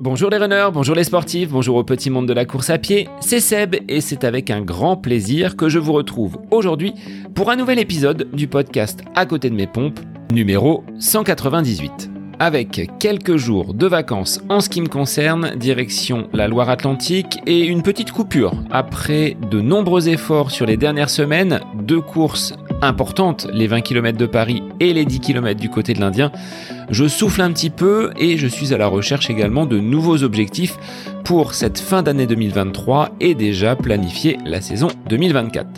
Bonjour les runners, bonjour les sportifs, bonjour au petit monde de la course à pied, c'est Seb et c'est avec un grand plaisir que je vous retrouve aujourd'hui pour un nouvel épisode du podcast À côté de mes pompes, numéro 198. Avec quelques jours de vacances en ce qui me concerne, direction la Loire-Atlantique et une petite coupure. Après de nombreux efforts sur les dernières semaines, deux courses importantes, les 20 km de Paris et les 10 km du côté de l'Indien, je souffle un petit peu et je suis à la recherche également de nouveaux objectifs pour cette fin d'année 2023 et déjà planifier la saison 2024.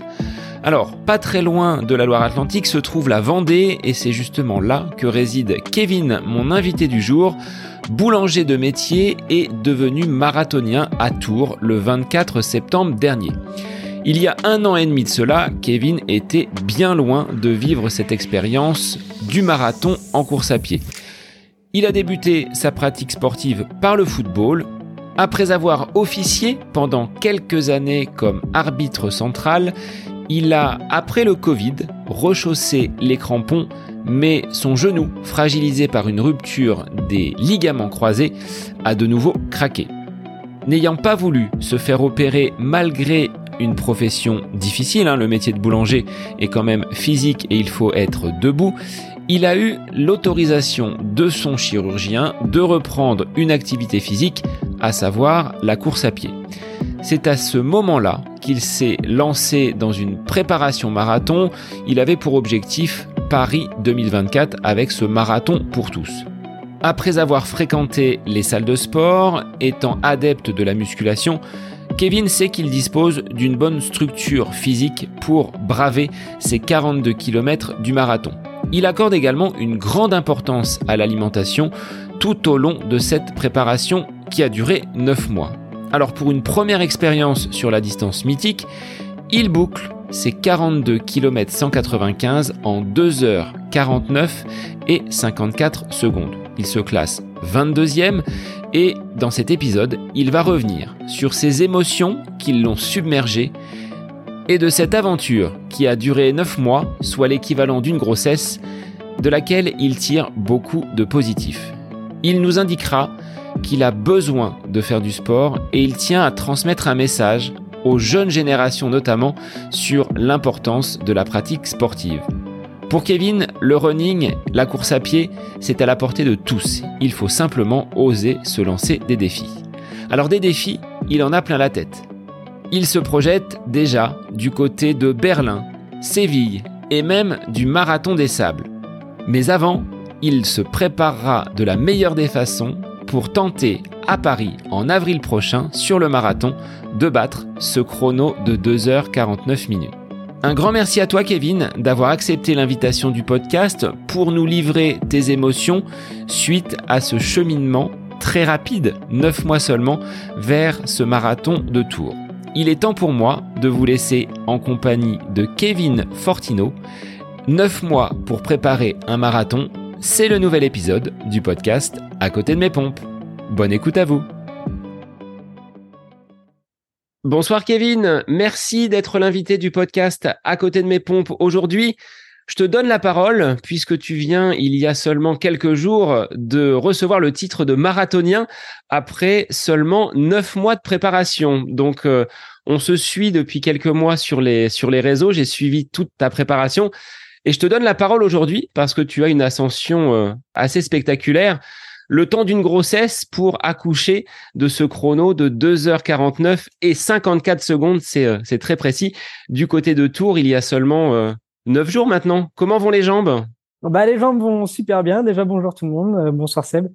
Alors, pas très loin de la Loire-Atlantique se trouve la Vendée et c'est justement là que réside Kevin, mon invité du jour, boulanger de métier et devenu marathonien à Tours le 24 septembre dernier. Il y a un an et demi de cela, Kevin était bien loin de vivre cette expérience du marathon en course à pied. Il a débuté sa pratique sportive par le football, après avoir officié pendant quelques années comme arbitre central, il a, après le Covid, rechaussé les crampons, mais son genou, fragilisé par une rupture des ligaments croisés, a de nouveau craqué. N'ayant pas voulu se faire opérer malgré une profession difficile, hein, le métier de boulanger est quand même physique et il faut être debout, il a eu l'autorisation de son chirurgien de reprendre une activité physique, à savoir la course à pied. C'est à ce moment-là qu'il s'est lancé dans une préparation marathon. Il avait pour objectif Paris 2024 avec ce marathon pour tous. Après avoir fréquenté les salles de sport, étant adepte de la musculation, Kevin sait qu'il dispose d'une bonne structure physique pour braver ces 42 km du marathon. Il accorde également une grande importance à l'alimentation tout au long de cette préparation qui a duré 9 mois. Alors pour une première expérience sur la distance mythique, il boucle ses 42 km 195 en 2h49 et 54 secondes. Il se classe 22e et dans cet épisode, il va revenir sur ses émotions qui l'ont submergé et de cette aventure qui a duré 9 mois, soit l'équivalent d'une grossesse, de laquelle il tire beaucoup de positifs. Il nous indiquera qu'il a besoin de faire du sport et il tient à transmettre un message aux jeunes générations notamment sur l'importance de la pratique sportive. Pour Kevin, le running, la course à pied, c'est à la portée de tous. Il faut simplement oser se lancer des défis. Alors des défis, il en a plein la tête. Il se projette déjà du côté de Berlin, Séville et même du marathon des sables. Mais avant, il se préparera de la meilleure des façons pour tenter à Paris en avril prochain sur le marathon de battre ce chrono de 2h49 minutes. Un grand merci à toi Kevin d'avoir accepté l'invitation du podcast pour nous livrer tes émotions suite à ce cheminement très rapide, 9 mois seulement, vers ce marathon de Tours. Il est temps pour moi de vous laisser en compagnie de Kevin Fortino. 9 mois pour préparer un marathon, c'est le nouvel épisode du podcast À côté de mes pompes. Bonne écoute à vous. Bonsoir Kevin, merci d'être l'invité du podcast À côté de mes pompes aujourd'hui. Je te donne la parole puisque tu viens il y a seulement quelques jours de recevoir le titre de marathonien après seulement neuf mois de préparation. Donc euh, on se suit depuis quelques mois sur les sur les réseaux. J'ai suivi toute ta préparation et je te donne la parole aujourd'hui parce que tu as une ascension euh, assez spectaculaire. Le temps d'une grossesse pour accoucher de ce chrono de 2h49 et 54 secondes, euh, c'est très précis. Du côté de Tours, il y a seulement euh, 9 jours maintenant. Comment vont les jambes? Bah, Les jambes vont super bien. Déjà, bonjour tout le monde. Euh, bonsoir Seb.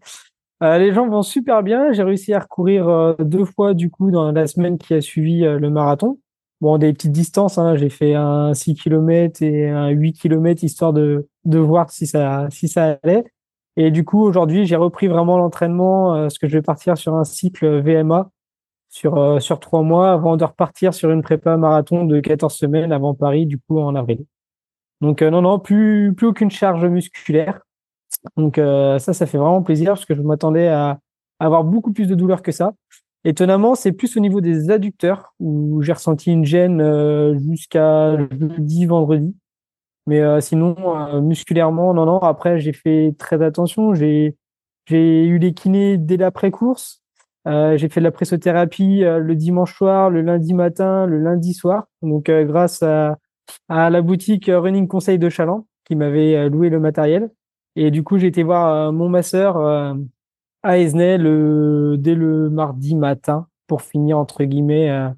les jambes vont super bien. J'ai réussi à recourir deux fois du coup dans la semaine qui a suivi le marathon. Bon, des petites distances, hein. j'ai fait un 6 km et un 8 km histoire de, de voir si ça, si ça allait. Et du coup, aujourd'hui, j'ai repris vraiment l'entraînement, euh, parce que je vais partir sur un cycle VMA sur, euh, sur trois mois avant de repartir sur une prépa marathon de 14 semaines avant Paris, du coup, en avril. Donc, euh, non, non, plus, plus aucune charge musculaire. Donc, ça, ça fait vraiment plaisir parce que je m'attendais à avoir beaucoup plus de douleur que ça. Étonnamment, c'est plus au niveau des adducteurs où j'ai ressenti une gêne euh, jusqu'à jeudi, vendredi. Mais euh, sinon, euh, musculairement, non, non. Après, j'ai fait très attention. J'ai j'ai eu les kinés dès l'après-course. j'ai fait de la pressothérapie le dimanche soir, le lundi matin, le lundi soir. Donc grâce à, à, la boutique Running Conseil de Chaland qui m'avait loué le matériel. Et du coup, j'ai été voir mon masseur à Esnay le, dès le mardi matin pour finir entre guillemets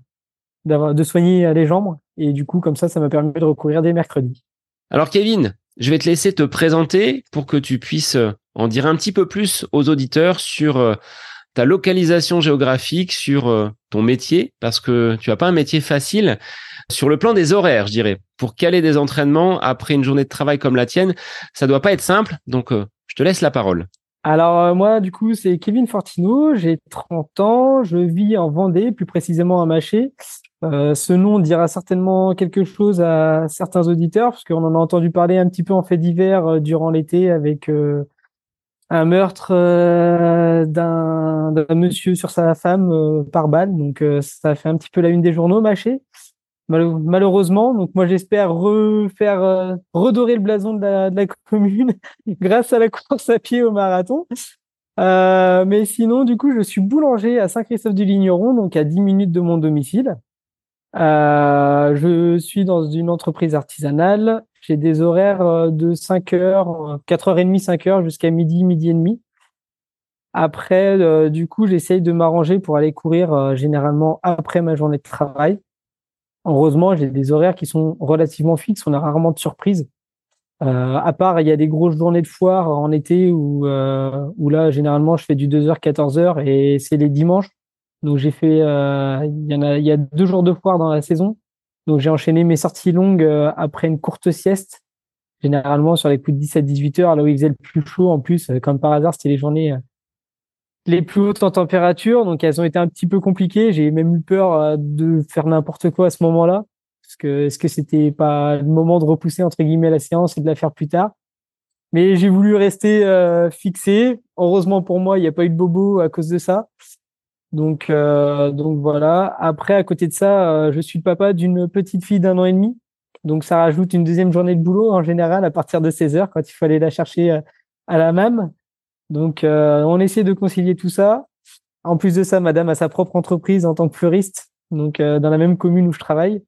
d'avoir de soigner les jambes. Et du coup, comme ça, ça m'a permis de recourir dès mercredi. Alors Kevin, je vais te laisser te présenter pour que tu puisses euh, en dire un petit peu plus aux auditeurs sur euh, ta localisation géographique, sur euh, ton métier, parce que tu n'as pas un métier facile. Sur le plan des horaires, je dirais, pour caler des entraînements après une journée de travail comme la tienne, ça doit pas être simple. Donc, je te laisse la parole. Alors moi, du coup, c'est Kevin Fortino, j'ai 30 ans, je vis en Vendée, plus précisément à Maché. Euh, ce nom dira certainement quelque chose à certains auditeurs, parce qu'on en a entendu parler un petit peu en fait divers euh, durant l'été avec euh, un meurtre d'un monsieur sur sa femme par balle. Donc ça fait un petit peu la une des journaux, mâché. malheureusement, donc moi j'espère refaire redorer le blason de la, de la commune grâce à la course à pied au marathon. mais sinon, du coup, je suis boulanger à Saint-Christophe-du-Ligneron, donc à 10 minutes de mon domicile. Euh, je suis dans une entreprise artisanale. J'ai des horaires euh, de 5 heures, 4h30, 5 heures jusqu'à midi, midi et demi. Après, euh, du coup, j'essaye de m'arranger pour aller courir généralement après ma journée de travail. Heureusement, j'ai des horaires qui sont relativement fixes. On a rarement de surprises. à part, il y a des grosses journées de foire en été où, où là, généralement, je fais du 2h, 14h et c'est les dimanches. Donc j'ai fait, euh, il y a deux jours de foire dans la saison. Donc j'ai enchaîné mes sorties longues euh, après une courte sieste, généralement sur les coups de 17-18 heures, là où il faisait le plus chaud. En plus, euh, comme par hasard, c'était les journées les plus hautes en température, donc elles ont été un petit peu compliquées. J'ai même eu peur de faire n'importe quoi à ce moment-là, parce que est-ce que c'était pas le moment de repousser entre guillemets la séance et de la faire plus tard? Mais j'ai voulu rester fixé. Heureusement pour moi, il n'y a pas eu de bobo à cause de ça. Donc, euh, donc voilà. Après, à côté de ça, euh, je suis le papa d'une petite fille d'un an et demi. Donc, ça rajoute une deuxième journée de boulot en général à partir de 16 heures quand il aller la chercher euh, à la même. Donc, on essaie de concilier tout ça. En plus de ça, madame a sa propre entreprise en tant que fleuriste, donc dans la même commune où je travaille.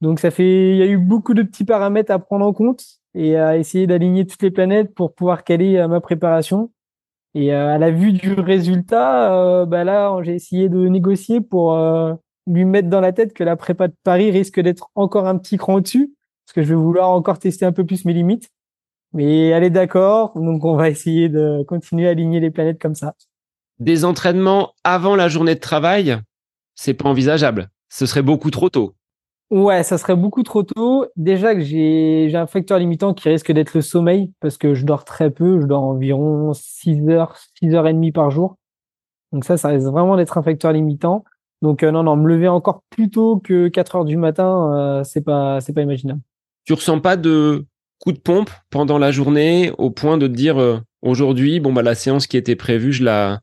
Donc, ça fait, il y a eu beaucoup de petits paramètres à prendre en compte et à essayer d'aligner toutes les planètes pour pouvoir caler ma préparation. Et euh, à la vue du résultat, euh, bah là, j'ai essayé de négocier pour euh, lui mettre dans la tête que la prépa de Paris risque d'être encore un petit cran au-dessus, parce que je vais vouloir encore tester un peu plus mes limites. Mais elle est d'accord, donc on va essayer de continuer à aligner les planètes comme ça. Des entraînements avant la journée de travail, c'est pas envisageable. Ce serait beaucoup trop tôt. Ouais, ça serait beaucoup trop tôt. Déjà que j'ai un facteur limitant qui risque d'être le sommeil parce que je dors très peu, je dors environ 6 heures, 6 heures et demie par jour. Donc ça, ça risque vraiment d'être un facteur limitant. Donc euh, non, non, me lever encore plus tôt que 4 heures du matin, euh, c'est pas, pas imaginable. Tu ressens pas de coup de pompe pendant la journée au point de te dire euh, aujourd'hui, bon bah la séance qui était prévue, je la,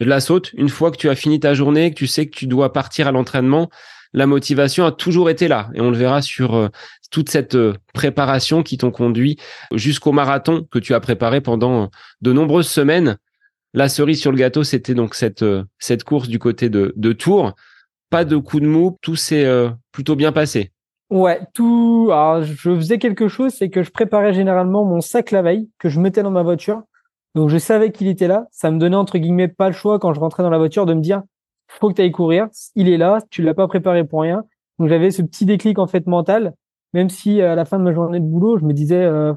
je la saute. Une fois que tu as fini ta journée, tu sais que tu dois partir à l'entraînement, la motivation a toujours été là. Et on le verra sur euh, toute cette euh, préparation qui t'ont conduit jusqu'au marathon que tu as préparé pendant euh, de nombreuses semaines. La cerise sur le gâteau, c'était donc cette, cette course du côté de, de Tours. Pas de coup de mou, tout s'est plutôt bien passé. Ouais, tout. Alors, je faisais quelque chose, c'est que je préparais généralement mon sac la veille que je mettais dans ma voiture. Donc, je savais qu'il était là. Ça me donnait entre guillemets pas le choix quand je rentrais dans la voiture de me dire faut que tu ailles courir. Il est là, tu l'as pas préparé pour rien. Donc j'avais ce petit déclic en fait mental, même si à la fin de ma journée de boulot, je me disais euh,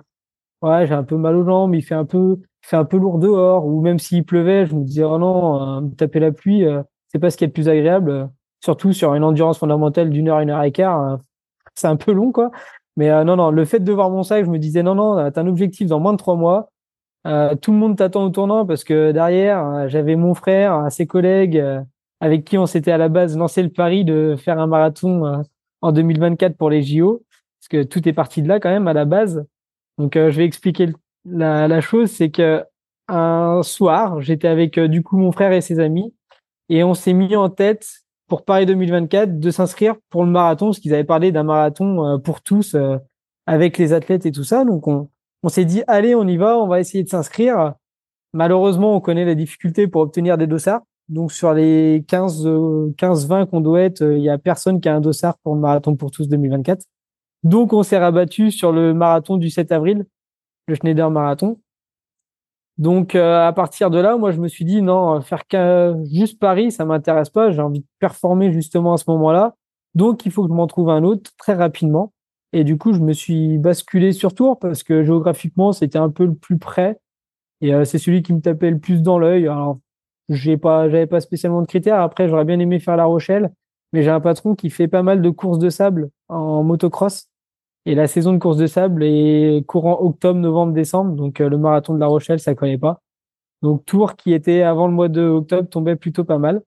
ouais j'ai un peu mal aux jambes, il fait un peu fait un peu lourd dehors, ou même s'il pleuvait, je me disais oh non, euh, taper la pluie, euh, c'est pas ce qui est le plus agréable, surtout sur une endurance fondamentale d'une heure, une heure et quart, c'est un peu long quoi. Mais non non, le fait de voir mon sac, je me disais non non, t'as un objectif dans moins de trois mois. tout le monde t'attend au tournant parce que derrière, j'avais mon frère, ses collègues, avec qui on s'était à la base lancé le pari de faire un marathon euh, en 2024 pour les JO, parce que tout est parti de là quand même à la base. Donc euh, je vais expliquer la, chose, c'est que un soir, j'étais avec euh, du coup mon frère et ses amis, et on s'est mis en tête pour Paris 2024 de s'inscrire pour le marathon, parce qu'ils avaient parlé d'un marathon pour tous avec les athlètes et tout ça. Donc on, on s'est dit allez, on y va, on va essayer de s'inscrire. Malheureusement, on connaît la difficulté pour obtenir des dossards. Donc sur les 15, 15-20 qu'on doit être, il y a personne qui a un dossard pour le marathon pour tous 2024. Donc on s'est rabattu sur le marathon du 7 avril, le Schneider Marathon. Donc à partir de là, moi je me suis dit non, faire juste Paris, ça m'intéresse pas. J'ai envie de performer justement à ce moment-là. Donc il faut que je m'en trouve un autre très rapidement. Et du coup, je me suis basculé sur Tours parce que géographiquement, c'était un peu le plus près. Et c'est celui qui me tapait le plus dans l'œil. J'ai pas, j'avais pas spécialement de critères. Après, j'aurais bien aimé faire La Rochelle, mais j'ai un patron qui fait pas mal de courses de sable en motocross. Et la saison de course de sable est courant octobre, novembre, décembre. Donc, euh, le marathon de La Rochelle, ça connaît pas. Donc, Tours, qui était avant le mois de octobre, tombait plutôt pas mal.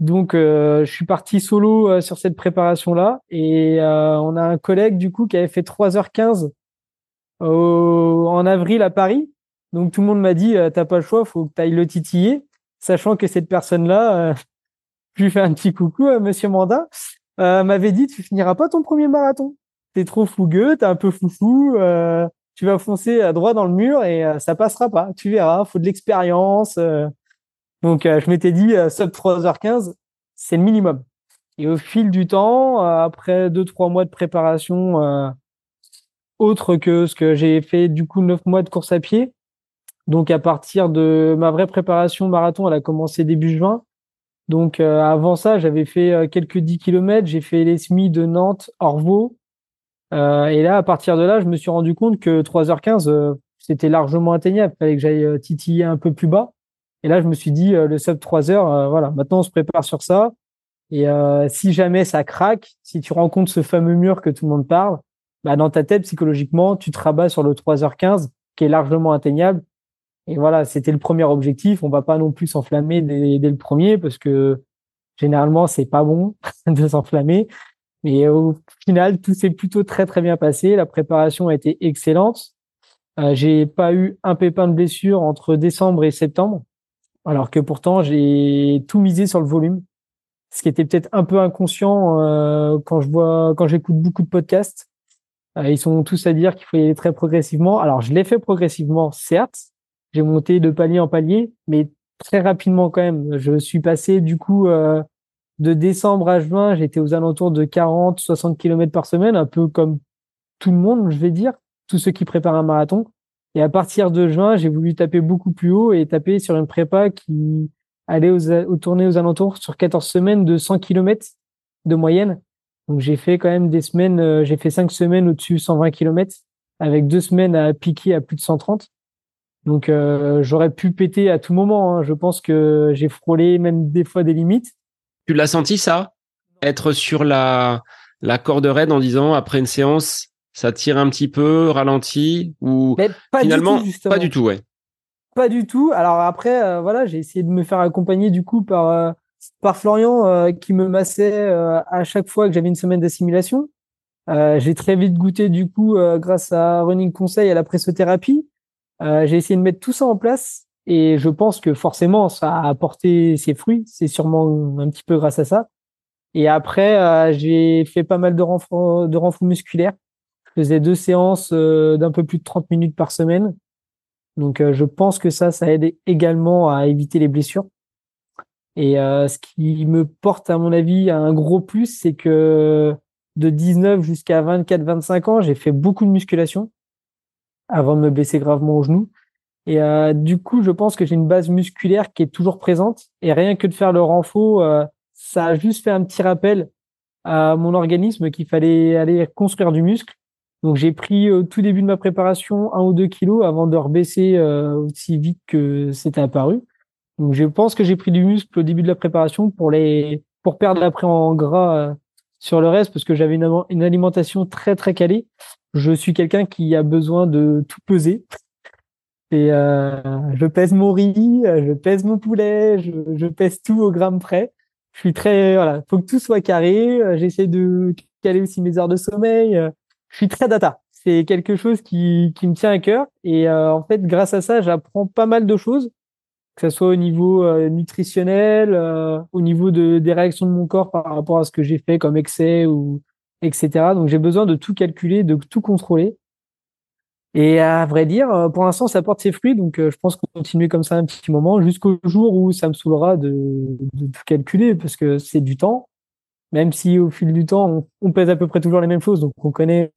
Donc, euh, je suis parti solo euh, sur cette préparation-là. Et on a un collègue, du coup, qui avait fait 3h15 en avril à Paris. Donc, tout le monde m'a dit, t'as pas le choix, faut que tu ailles le titiller sachant que cette personne-là, euh, je lui fais un petit coucou à Monsieur Mandat, euh, m'avait dit tu finiras pas ton premier marathon. T'es trop fougueux, t'es un peu foufou, euh, tu vas foncer à droit dans le mur et euh, ça passera pas. Tu verras, faut de l'expérience. Donc je m'étais dit sub 3h15, c'est le minimum. Et au fil du temps, après deux trois mois de préparation, autre que ce que j'ai fait du coup neuf mois de course à pied, donc à partir de ma vraie préparation marathon, elle a commencé début juin. Donc euh, avant ça, j'avais fait euh, quelques 10 kilomètres, j'ai fait les semis de Nantes, Orvaux. Euh, et là, à partir de là, je me suis rendu compte que 3h15, c'était largement atteignable. Il fallait que j'aille titiller un peu plus bas. Et là, je me suis dit, le sub 3 heures, voilà, maintenant on se prépare sur ça. Et si jamais ça craque, si tu rencontres ce fameux mur que tout le monde parle, bah, dans ta tête, psychologiquement, tu te rabats sur le 3h15, qui est largement atteignable. Et voilà, c'était le premier objectif. On va pas non plus s'enflammer dès, le premier parce que généralement c'est pas bon de s'enflammer. Mais au final, tout s'est plutôt très très bien passé. La préparation a été excellente. Euh, j'ai pas eu un pépin de blessure entre décembre et septembre, alors que pourtant j'ai tout misé sur le volume, ce qui était peut-être un peu inconscient euh, quand je vois, quand j'écoute beaucoup de podcasts. Euh, ils sont tous à dire qu'il faut y aller très progressivement. Alors je l'ai fait progressivement, certes, j'ai monté de palier en palier, mais très rapidement quand même. Je suis passé du coup euh, de décembre à juin, j'étais aux alentours de 40, 60 km par semaine, un peu comme tout le monde, je vais dire, tous ceux qui préparent un marathon. Et à partir de juin, j'ai voulu taper beaucoup plus haut et taper sur une prépa qui allait aux, aux tourner aux alentours sur 14 semaines de 100 km de moyenne. Donc j'ai fait quand même des semaines, euh, j'ai fait cinq semaines au-dessus 120 km avec deux semaines à piquer à plus de 130. Donc euh, j'aurais pu péter à tout moment. Hein. Je pense que j'ai frôlé même des fois des limites. Tu l'as senti ça? Être sur la, la corde raide en disant après une séance, ça tire un petit peu, ralenti ou pas finalement du tout, pas du tout, ouais. Pas du tout. Alors après, euh, voilà, j'ai essayé de me faire accompagner du coup par euh, par Florian qui me massait à chaque fois que j'avais une semaine d'assimilation. j'ai très vite goûté du coup grâce à Running Conseil à la pressothérapie. Euh, j'ai essayé de mettre tout ça en place et je pense que forcément ça a apporté ses fruits. C'est sûrement un petit peu grâce à ça. Et après, euh, j'ai fait pas mal de renforts de renforts musculaires. Je faisais deux séances euh, d'un peu plus de 30 minutes par semaine. Donc je pense que ça, ça aide également à éviter les blessures. Et ce qui me porte, à mon avis, un gros plus, c'est que de 19 jusqu'à 24-25 ans, j'ai fait beaucoup de musculation avant de me blesser gravement au genou. Et euh, du coup, je pense que j'ai une base musculaire qui est toujours présente. Et rien que de faire le renfort, euh, ça a juste fait un petit rappel à mon organisme qu'il fallait aller construire du muscle. Donc j'ai pris au tout début de ma préparation un ou deux kilos avant de rebaisser euh, aussi vite que c'était apparu. Donc je pense que j'ai pris du muscle au début de la préparation pour les pour perdre après en gras euh, sur le reste parce que j'avais une, alimentation très très calée je suis quelqu'un qui a besoin de tout peser. Et euh, je pèse mon riz, je pèse mon poulet, je, pèse tout au gramme près. Je suis très voilà, faut que tout soit carré. J'essaie de caler aussi mes heures de sommeil. Je suis très data. C'est quelque chose qui, me tient à cœur. Et euh, en fait, grâce à ça, j'apprends pas mal de choses, que ce soit au niveau euh, nutritionnel, euh, au niveau de, des réactions de mon corps par rapport à ce que j'ai fait comme excès ou etc. Donc j'ai besoin de tout calculer, de tout contrôler. Et à vrai dire, pour l'instant, ça porte ses fruits, donc je pense continuer comme ça un petit moment jusqu'au jour où ça me saoulera de, de tout calculer, parce que c'est du temps. Même si au fil du temps, on, pèse à peu près toujours les mêmes choses, donc on connaît,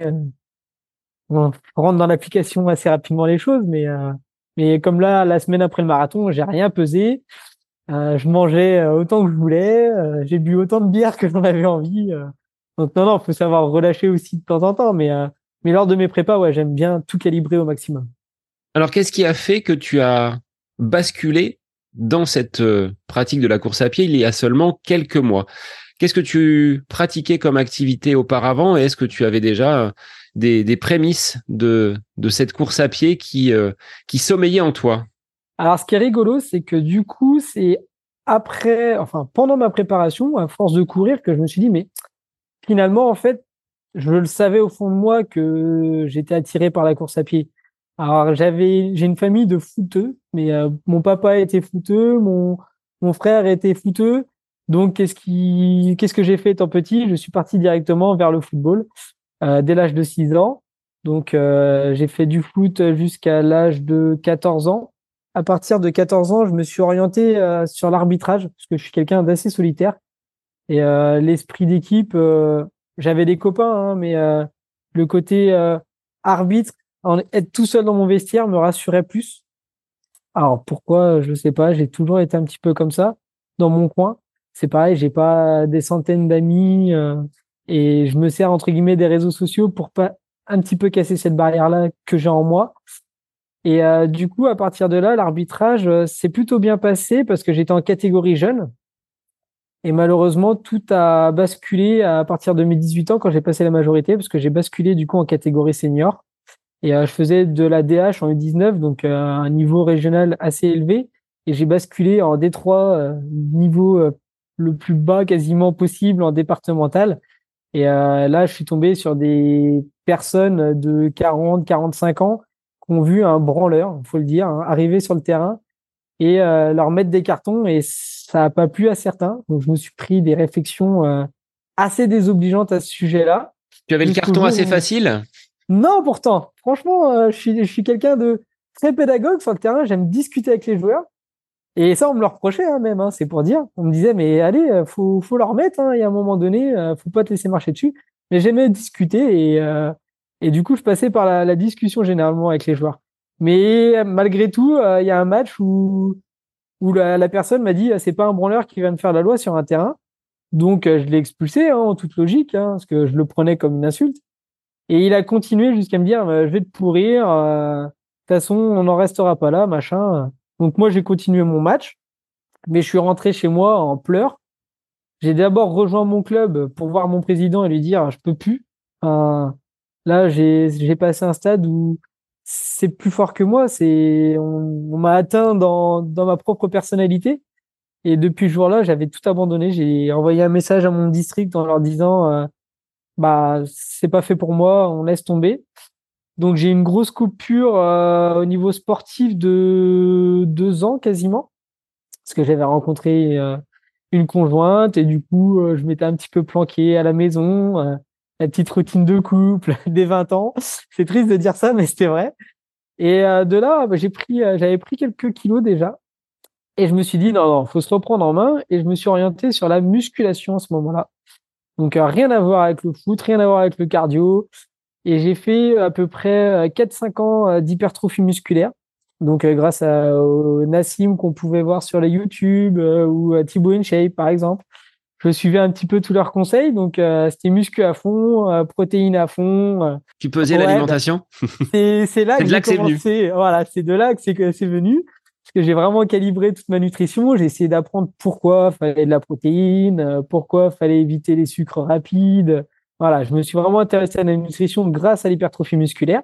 on rentre dans l'application assez rapidement les choses, mais mais comme là, la semaine après le marathon, j'ai rien pesé. Euh, je mangeais autant que je voulais. j'ai bu autant de bière que j'en avais envie. donc non, non, faut savoir relâcher aussi de temps en temps, mais mais lors de mes prépas, ouais, j'aime bien tout calibrer au maximum. Alors, qu'est-ce qui a fait que tu as basculé dans cette euh, pratique de la course à pied il y a seulement quelques mois? Qu'est-ce que tu pratiquais comme activité auparavant et est-ce que tu avais déjà euh, des, prémices de, de cette course à pied qui, euh, qui sommeillait en toi Alors, ce qui est rigolo, c'est que du coup, c'est après, enfin, pendant ma préparation, à force de courir, que je me suis dit, mais finalement, en fait, je le savais au fond de moi que j'étais attiré par la course à pied. Alors j'avais, j'ai une famille de footeux, mais euh, mon papa était footeux, mon mon frère était footeux. Donc qu'est-ce que j'ai fait étant petit? Je suis parti directement vers le football dès l'âge de 6 ans. Donc euh, j'ai fait du foot jusqu'à l'âge de 14 ans. À partir de 14 ans, je me suis orienté sur l'arbitrage parce que je suis quelqu'un d'assez solitaire et l'esprit d'équipe j'avais des copains, hein, mais euh, le côté euh, arbitre, être tout seul dans mon vestiaire me rassurait plus. Alors pourquoi, je sais pas, j'ai toujours été un petit peu comme ça dans mon coin. C'est pareil, j'ai pas des centaines d'amis euh, et je me sers entre guillemets des réseaux sociaux pour pas un petit peu casser cette barrière là que j'ai en moi. Et du coup, à partir de là, l'arbitrage s'est plutôt bien passé parce que j'étais en catégorie jeune. Et malheureusement, tout a basculé à partir de mes 18 ans quand j'ai passé la majorité, parce que j'ai basculé du coup en catégorie senior. Et euh, je faisais de la DH en U19, donc euh, un niveau régional assez élevé. Et j'ai basculé en D3, euh, niveau le plus bas quasiment possible en départemental. Et là, je suis tombé sur des personnes de 40, 45 ans qui ont vu un branleur, faut le dire, hein, arriver sur le terrain et leur mettre des cartons et ça n'a pas plu à certains. Donc, je me suis pris des réflexions euh, assez désobligeantes à ce sujet-là. Tu avais le carton assez facile? Non, pourtant. Franchement, euh, je suis, je suis quelqu'un de très pédagogue sur le terrain. J'aime discuter avec les joueurs. Et ça, on me le reprochait hein, même, hein, c'est pour dire. On me disait, mais allez, euh, faut, faut leur mettre. Hein, il y a un moment donné, faut pas te laisser marcher dessus. Mais j'aimais discuter et, et du coup, je passais par la, la, discussion généralement avec les joueurs. Mais malgré tout, il y a un match où où la, personne m'a dit c'est pas un branleur qui va me faire la loi sur un terrain. Donc euh, je l'ai expulsé hein, en toute logique, parce que je le prenais comme une insulte. Et il a continué jusqu'à me dire je vais te pourrir. Euh, de toute façon, on n'en restera pas là, machin. Donc moi j'ai continué mon match, mais je suis rentré chez moi en pleurs. J'ai d'abord rejoint mon club pour voir mon président et lui dire je peux plus. là j'ai passé un stade où c'est plus fort que moi. C'est on, m'a atteint dans, dans ma propre personnalité. Et depuis ce jour-là, j'avais tout abandonné. J'ai envoyé un message à mon district en leur disant euh, bah c'est pas fait pour moi, on laisse tomber. Donc j'ai une grosse coupure euh, au niveau sportif de deux ans quasiment, parce que j'avais rencontré euh, une conjointe et du coup je m'étais un petit peu planqué à la maison la petite routine de couple des 20 ans. C'est triste de dire ça, mais c'était vrai. Et euh, de là, bah, euh, j'avais pris quelques kilos déjà. Et je me suis dit, non, non, faut se reprendre en main. Et je me suis orienté sur la musculation à ce moment-là. Donc, euh, rien à voir avec le foot, rien à voir avec le cardio. Et j'ai fait à peu près 4-5 ans d'hypertrophie musculaire. Donc, grâce à, au Nassim qu'on pouvait voir sur les YouTube ou à Thibaut InShape, par exemple je suivais un petit peu tous leurs conseils. Donc, euh, c'était muscu à fond, euh, protéines à fond. Euh. tu pesais l'alimentation? C'est là que j'ai commencé. Voilà, c'est de là que c'est venu. Parce que j'ai vraiment calibré toute ma nutrition. J'ai essayé d'apprendre pourquoi fallait de la protéine, pourquoi fallait éviter les sucres rapides. Voilà, je me suis vraiment intéressé à la nutrition grâce à l'hypertrophie musculaire.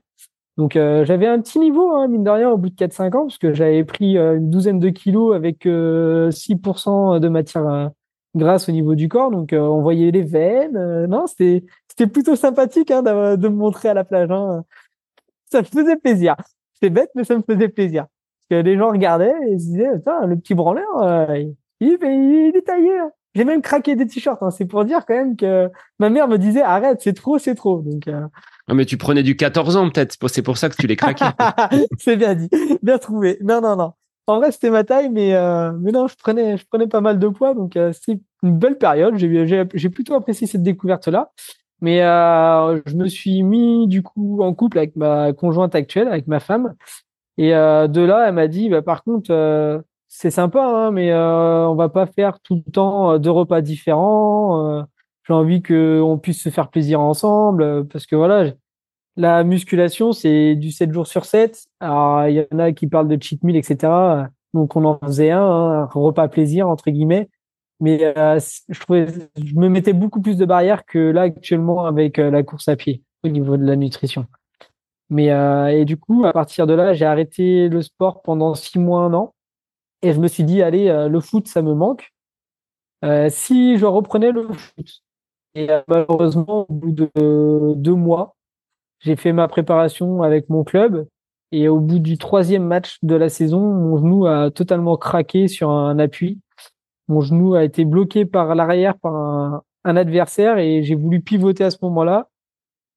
Donc j'avais un petit niveau, hein, mine de rien, au bout de 4-5 ans, parce que j'avais pris une douzaine de kilos avec 6% de matière grâce au niveau du corps. Donc, euh, on voyait les veines. Euh, non, c'était plutôt sympathique hein, de, me montrer à la plage. Hein. Ça me faisait plaisir. C'était bête, mais ça me faisait plaisir. Parce que les gens regardaient et se disaient, le petit branleur, euh, il, est taillé. J'ai même craqué des t-shirts. Hein. C'est pour dire quand même que ma mère me disait arrête, c'est trop, c'est trop. Donc. Euh... Non, mais tu prenais du 14 ans peut-être. C'est pour ça que tu les craquais. c'est bien dit, bien trouvé. Non, non, non. En vrai, c'était ma taille, mais euh, mais non, je prenais, je prenais pas mal de poids, donc euh, c'est une belle période. J'ai j'ai plutôt apprécié cette découverte là. Mais je me suis mis du coup en couple avec ma conjointe actuelle, avec ma femme. Et de là, elle m'a dit, bah, par contre, c'est sympa, hein, mais euh, on va pas faire tout le temps euh, deux repas différents. J'ai envie qu'on puisse se faire plaisir ensemble, parce que voilà, la musculation, c'est du 7 jours sur 7. Alors, il y en a qui parlent de cheat meal, etc. Donc, on en faisait un, hein, un repas plaisir, entre guillemets. Mais euh, je trouvais, je me mettais beaucoup plus de barrières que là actuellement avec euh, la course à pied au niveau de la nutrition. Mais euh, et du coup, à partir de là, j'ai arrêté le sport pendant six mois, un an, et je me suis dit, allez, le foot, ça me manque. si je reprenais le foot, et malheureusement, au bout de deux mois, j'ai fait ma préparation avec mon club. Et au bout du troisième match de la saison, mon genou a totalement craqué sur un appui mon genou a été bloqué par l'arrière par un, adversaire et j'ai voulu pivoter à ce moment-là.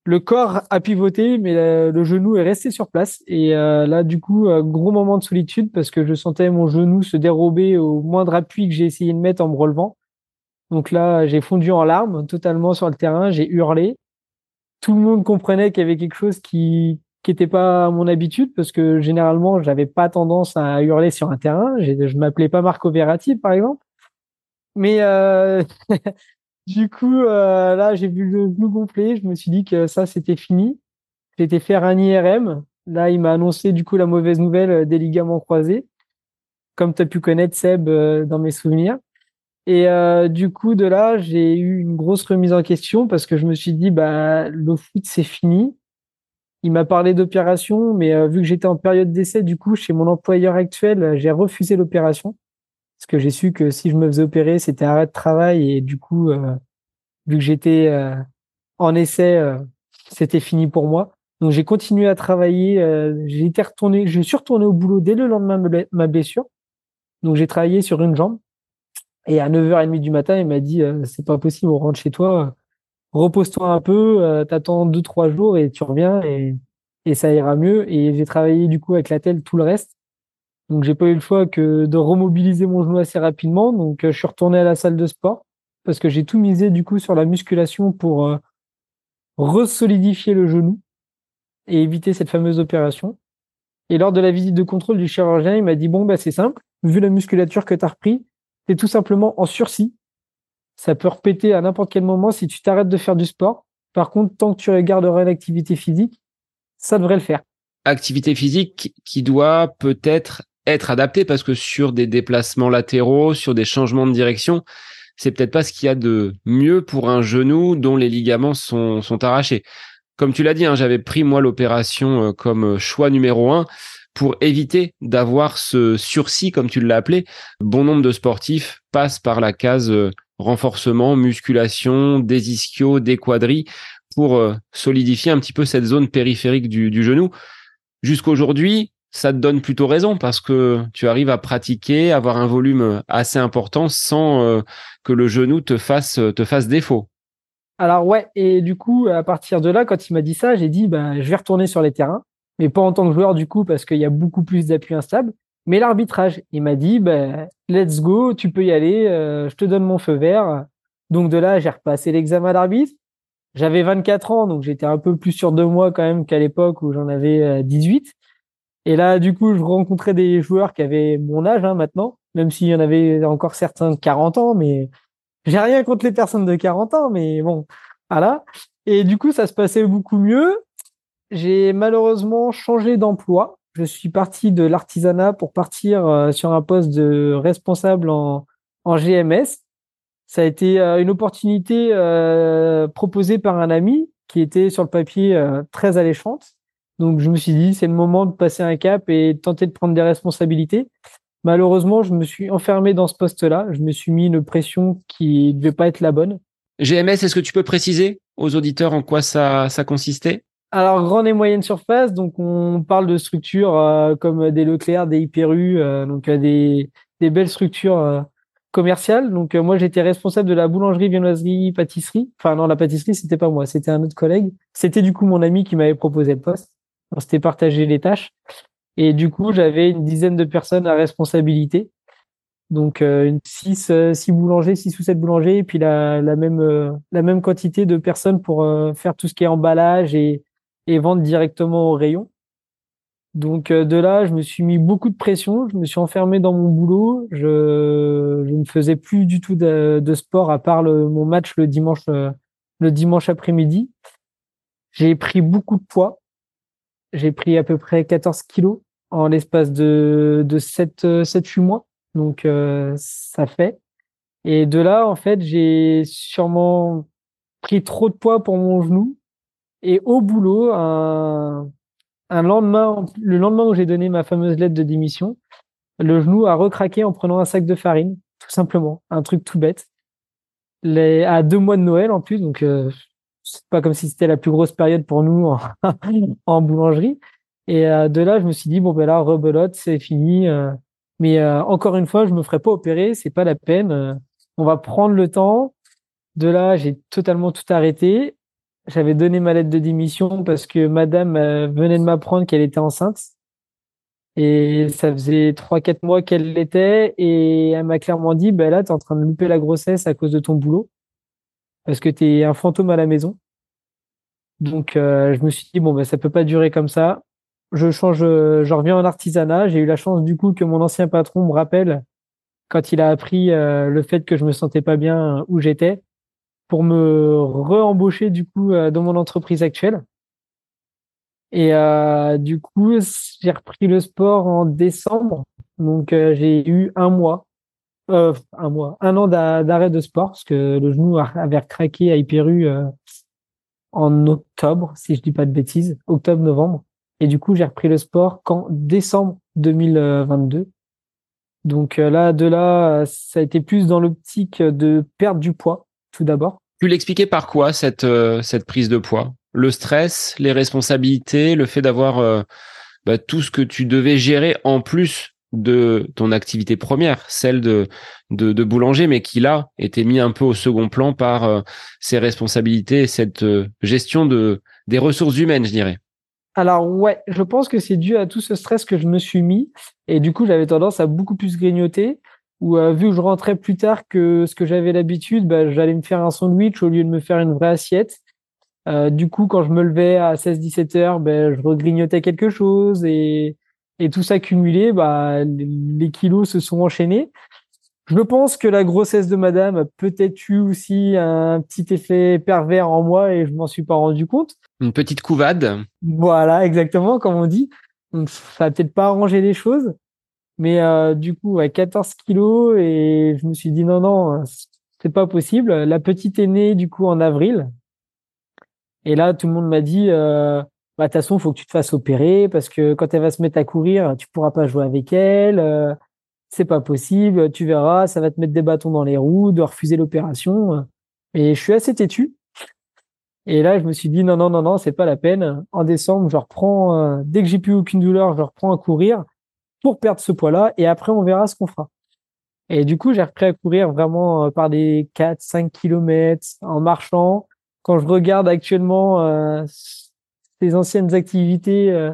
Le corps a pivoté, mais le, genou est resté sur place. Et euh, là, du coup, euh, gros moment de solitude parce que je sentais mon genou se dérober au moindre appui que j'ai essayé de mettre en me relevant. Donc là, j'ai fondu en larmes totalement sur le terrain. J'ai hurlé. Tout le monde comprenait qu'il y avait quelque chose qui qui n'était pas mon habitude parce que généralement, j'avais pas tendance à hurler sur un terrain. Je m'appelais pas Marco Verratti, par exemple. Mais euh, du coup, euh, là, j'ai vu le genou gonfler. Je me suis dit que ça, c'était fini. J'étais faire un IRM. Là, il m'a annoncé du coup la mauvaise nouvelle euh, des ligaments croisés, comme tu as pu connaître Seb dans mes souvenirs. Et du coup, de là, j'ai eu une grosse remise en question parce que je me suis dit, bah, le foot, c'est fini. Il m'a parlé d'opération, mais vu que j'étais en période d'essai, du coup, chez mon employeur actuel, j'ai refusé l'opération parce que j'ai su que si je me faisais opérer, c'était arrêt de travail et du coup, euh, vu que j'étais euh, en essai, euh, c'était fini pour moi. Donc j'ai continué à travailler. j'ai été retourné, je suis retourné au boulot dès le lendemain de ma blessure. Donc j'ai travaillé sur une jambe. Et à 9h30 du matin, il m'a dit c'est pas possible, on rentre chez toi, repose-toi un peu, t'attends deux trois jours et tu reviens et, et ça ira mieux. Et j'ai travaillé du coup avec la telle tout le reste. Donc j'ai pas eu le choix que de remobiliser mon genou assez rapidement. Donc euh, je suis retourné à la salle de sport parce que j'ai tout misé du coup sur la musculation pour euh, resolidifier le genou et éviter cette fameuse opération. Et lors de la visite de contrôle du chirurgien, il m'a dit bon bah c'est simple, vu la musculature que tu as repris, tu es tout simplement en sursis. Ça peut repéter à n'importe quel moment si tu t'arrêtes de faire du sport. Par contre, tant que tu regarderas l'activité physique, ça devrait le faire. Activité physique qui doit peut-être être adapté parce que sur des déplacements latéraux, sur des changements de direction, c'est peut-être pas ce qu'il y a de mieux pour un genou dont les ligaments sont, sont arrachés. Comme tu l'as dit, hein, j'avais pris moi l'opération euh, comme choix numéro un pour éviter d'avoir ce sursis, comme tu l'as appelé. Bon nombre de sportifs passent par la case euh, renforcement, musculation, des ischios, des quadris pour euh, solidifier un petit peu cette zone périphérique du, du genou. Jusqu'aujourd'hui, ça te donne plutôt raison parce que tu arrives à pratiquer, avoir un volume assez important sans euh, que le genou te fasse te fasse défaut. Alors ouais, et du coup à partir de là, quand il m'a dit ça, j'ai dit ben je vais retourner sur les terrains, mais pas en tant que joueur du coup parce qu'il y a beaucoup plus d'appui instable. Mais l'arbitrage, il m'a dit ben let's go, tu peux y aller, euh, je te donne mon feu vert. Donc de là, j'ai repassé l'examen d'arbitre. J'avais 24 ans, donc j'étais un peu plus sûr de moi quand même qu'à l'époque où j'en avais 18. Et là, du coup, je rencontrais des joueurs qui avaient mon âge hein, maintenant, même s'il y en avait encore certains de 40 ans, mais j'ai rien contre les personnes de 40 ans, mais bon, voilà. Et du coup, ça se passait beaucoup mieux. J'ai malheureusement changé d'emploi. Je suis parti de l'artisanat pour partir euh, sur un poste de responsable en, en GMS. Ça a été euh, une opportunité euh, proposée par un ami qui était sur le papier très alléchante donc je me suis dit, c'est le moment de passer un cap et tenter de prendre des responsabilités. Malheureusement, je me suis enfermé dans ce poste-là. Je me suis mis une pression qui ne devait pas être la bonne. GMS, est-ce que tu peux préciser aux auditeurs en quoi ça, ça consistait? Alors, grande et moyenne surface, donc on parle de structures euh, comme des Leclerc, des Hyperu, euh, donc euh, des, des belles structures commercial. Donc moi j'étais responsable de la boulangerie, viennoiserie, pâtisserie. Enfin non, la pâtisserie c'était pas moi, c'était un autre collègue. C'était du coup mon ami qui m'avait proposé le poste. On s'était partagé les tâches. Et du coup j'avais une dizaine de personnes à responsabilité. Donc une six, six boulangers, six ou sept boulangers, et puis la, la même la même quantité de personnes pour faire tout ce qui est emballage et, et vendre directement au rayon. Donc de là, je me suis mis beaucoup de pression, je me suis enfermé dans mon boulot, je, je ne faisais plus du tout de, de sport à part le, mon match le dimanche le dimanche après-midi. J'ai pris beaucoup de poids. J'ai pris à peu près 14 kilos en l'espace de, de 7, 7, 8 mois. Donc euh, ça fait. Et de là, en fait, j'ai sûrement pris trop de poids pour mon genou. Et au boulot, un, un lendemain, le lendemain où j'ai donné ma fameuse lettre de démission, le genou a recraqué en prenant un sac de farine, tout simplement, un truc tout bête. Les, à deux mois de Noël en plus, donc euh, c'est pas comme si c'était la plus grosse période pour nous en, boulangerie. Et euh, de là, je me suis dit bon ben là, rebelote, c'est fini. Euh, mais euh, encore une fois, je me ferai pas opérer, c'est pas la peine. On va prendre le temps. De là, j'ai totalement tout arrêté. J'avais donné ma lettre de démission parce que madame venait de m'apprendre qu'elle était enceinte. Et ça faisait trois, quatre mois qu'elle l'était. Et elle m'a clairement dit, bah là, t'es en train de louper la grossesse à cause de ton boulot. Parce que t'es un fantôme à la maison. Donc, euh, je me suis dit, bon, bah, ça peut pas durer comme ça. Je change, je reviens en artisanat. J'ai eu la chance, du coup, que mon ancien patron me rappelle quand il a appris euh, le fait que je me sentais pas bien où j'étais pour me re-embaucher du coup euh, dans mon entreprise actuelle. Et euh, du coup, j'ai repris le sport en décembre. Donc euh, j'ai eu un mois, euh, un mois, un an d'arrêt de sport parce que le genou avait craqué à Hyperu en octobre, si je dis pas de bêtises, octobre-novembre. Et du coup, j'ai repris le sport qu'en décembre 2022. Donc là, de là, ça a été plus dans l'optique de perdre du poids, tout d'abord. Tu l'expliquais par quoi cette euh, cette prise de poids? Le stress, les responsabilités, le fait d'avoir euh, bah, tout ce que tu devais gérer en plus de ton activité première, celle de, de, boulanger, mais qui là était mis un peu au second plan par euh, ses responsabilités et cette gestion de des ressources humaines, je dirais. Alors ouais, je pense que c'est dû à tout ce stress que je me suis mis et du coup j'avais tendance à beaucoup plus grignoter où euh, vu que je rentrais plus tard que ce que j'avais l'habitude, bah, j'allais me faire un sandwich au lieu de me faire une vraie assiette. Euh, du coup, quand je me levais à 16-17 heures, ben, je regrignotais quelque chose et, et tout ça cumulé, bah, les kilos se sont enchaînés. Je pense que la grossesse de madame a peut-être eu aussi un petit effet pervers en moi et je m'en suis pas rendu compte. Une petite couvade. Voilà, exactement, comme on dit. Donc, ça a peut-être pas arrangé les choses. Mais euh, du coup, à 14 kilos, et je me suis dit non, non, c'est pas possible. La petite est née du coup en avril. Et là, tout le monde m'a dit, euh, bah, de toute façon, il faut que tu te fasses opérer parce que quand elle va se mettre à courir, tu pourras pas jouer avec elle. Euh, c'est pas possible. Tu verras, ça va te mettre des bâtons dans les roues, de refuser l'opération. Et je suis assez têtu. Et là, je me suis dit non, non, non, non, c'est pas la peine. En décembre, je reprends, euh, dès que j'ai plus aucune douleur, je reprends à courir pour perdre ce poids-là et après on verra ce qu'on fera. Et du coup, j'ai repris à courir vraiment euh, par des 4 5 kilomètres en marchant. Quand je regarde actuellement euh, ces anciennes activités euh,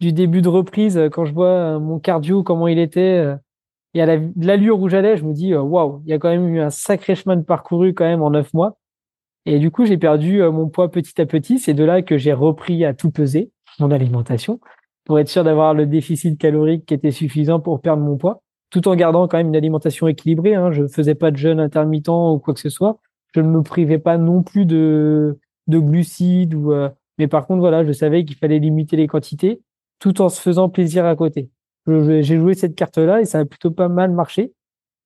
du début de reprise, quand je vois mon cardio comment il était et à l'allure où j'allais, je me dis waouh, il y a quand même eu un sacré chemin de parcouru quand même en neuf mois. Et du coup, j'ai perdu mon poids petit à petit. C'est de là que j'ai repris à tout peser mon alimentation pour être sûr d'avoir le déficit calorique qui était suffisant pour perdre mon poids, tout en gardant quand même une alimentation équilibrée. Hein. Je faisais pas de jeûne intermittent ou quoi que ce soit. Je ne me privais pas non plus de, de glucides ou, euh, mais par contre, voilà, je savais qu'il fallait limiter les quantités tout en se faisant plaisir à côté. J'ai joué cette carte-là et ça a plutôt pas mal marché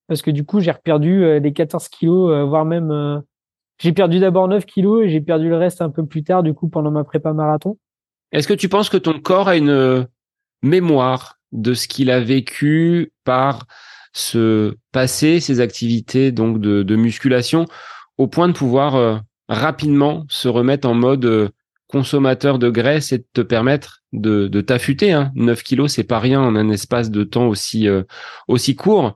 parce que du coup, j'ai reperdu euh, les 14 kilos, euh, voire même, j'ai perdu d'abord 9 kilos et j'ai perdu le reste un peu plus tard, du coup, pendant ma prépa marathon. Est-ce que tu penses que ton corps a une euh, mémoire de ce qu'il a vécu par ce passé, ces activités donc de, musculation, au point de pouvoir euh, rapidement se remettre en mode euh, consommateur de graisse et de te permettre de, de t'affûter. Hein. 9 kilos, c'est pas rien en un espace de temps aussi aussi court.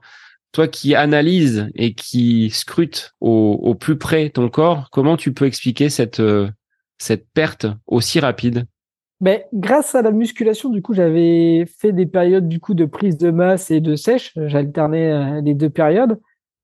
toi qui analyses et qui scrutes au, plus près ton corps, comment tu peux expliquer cette, euh, cette perte aussi rapide? Ben, grâce à la musculation, du coup, j'avais fait des périodes du coup de prise de masse et de sèche. J'alternais euh, les deux périodes.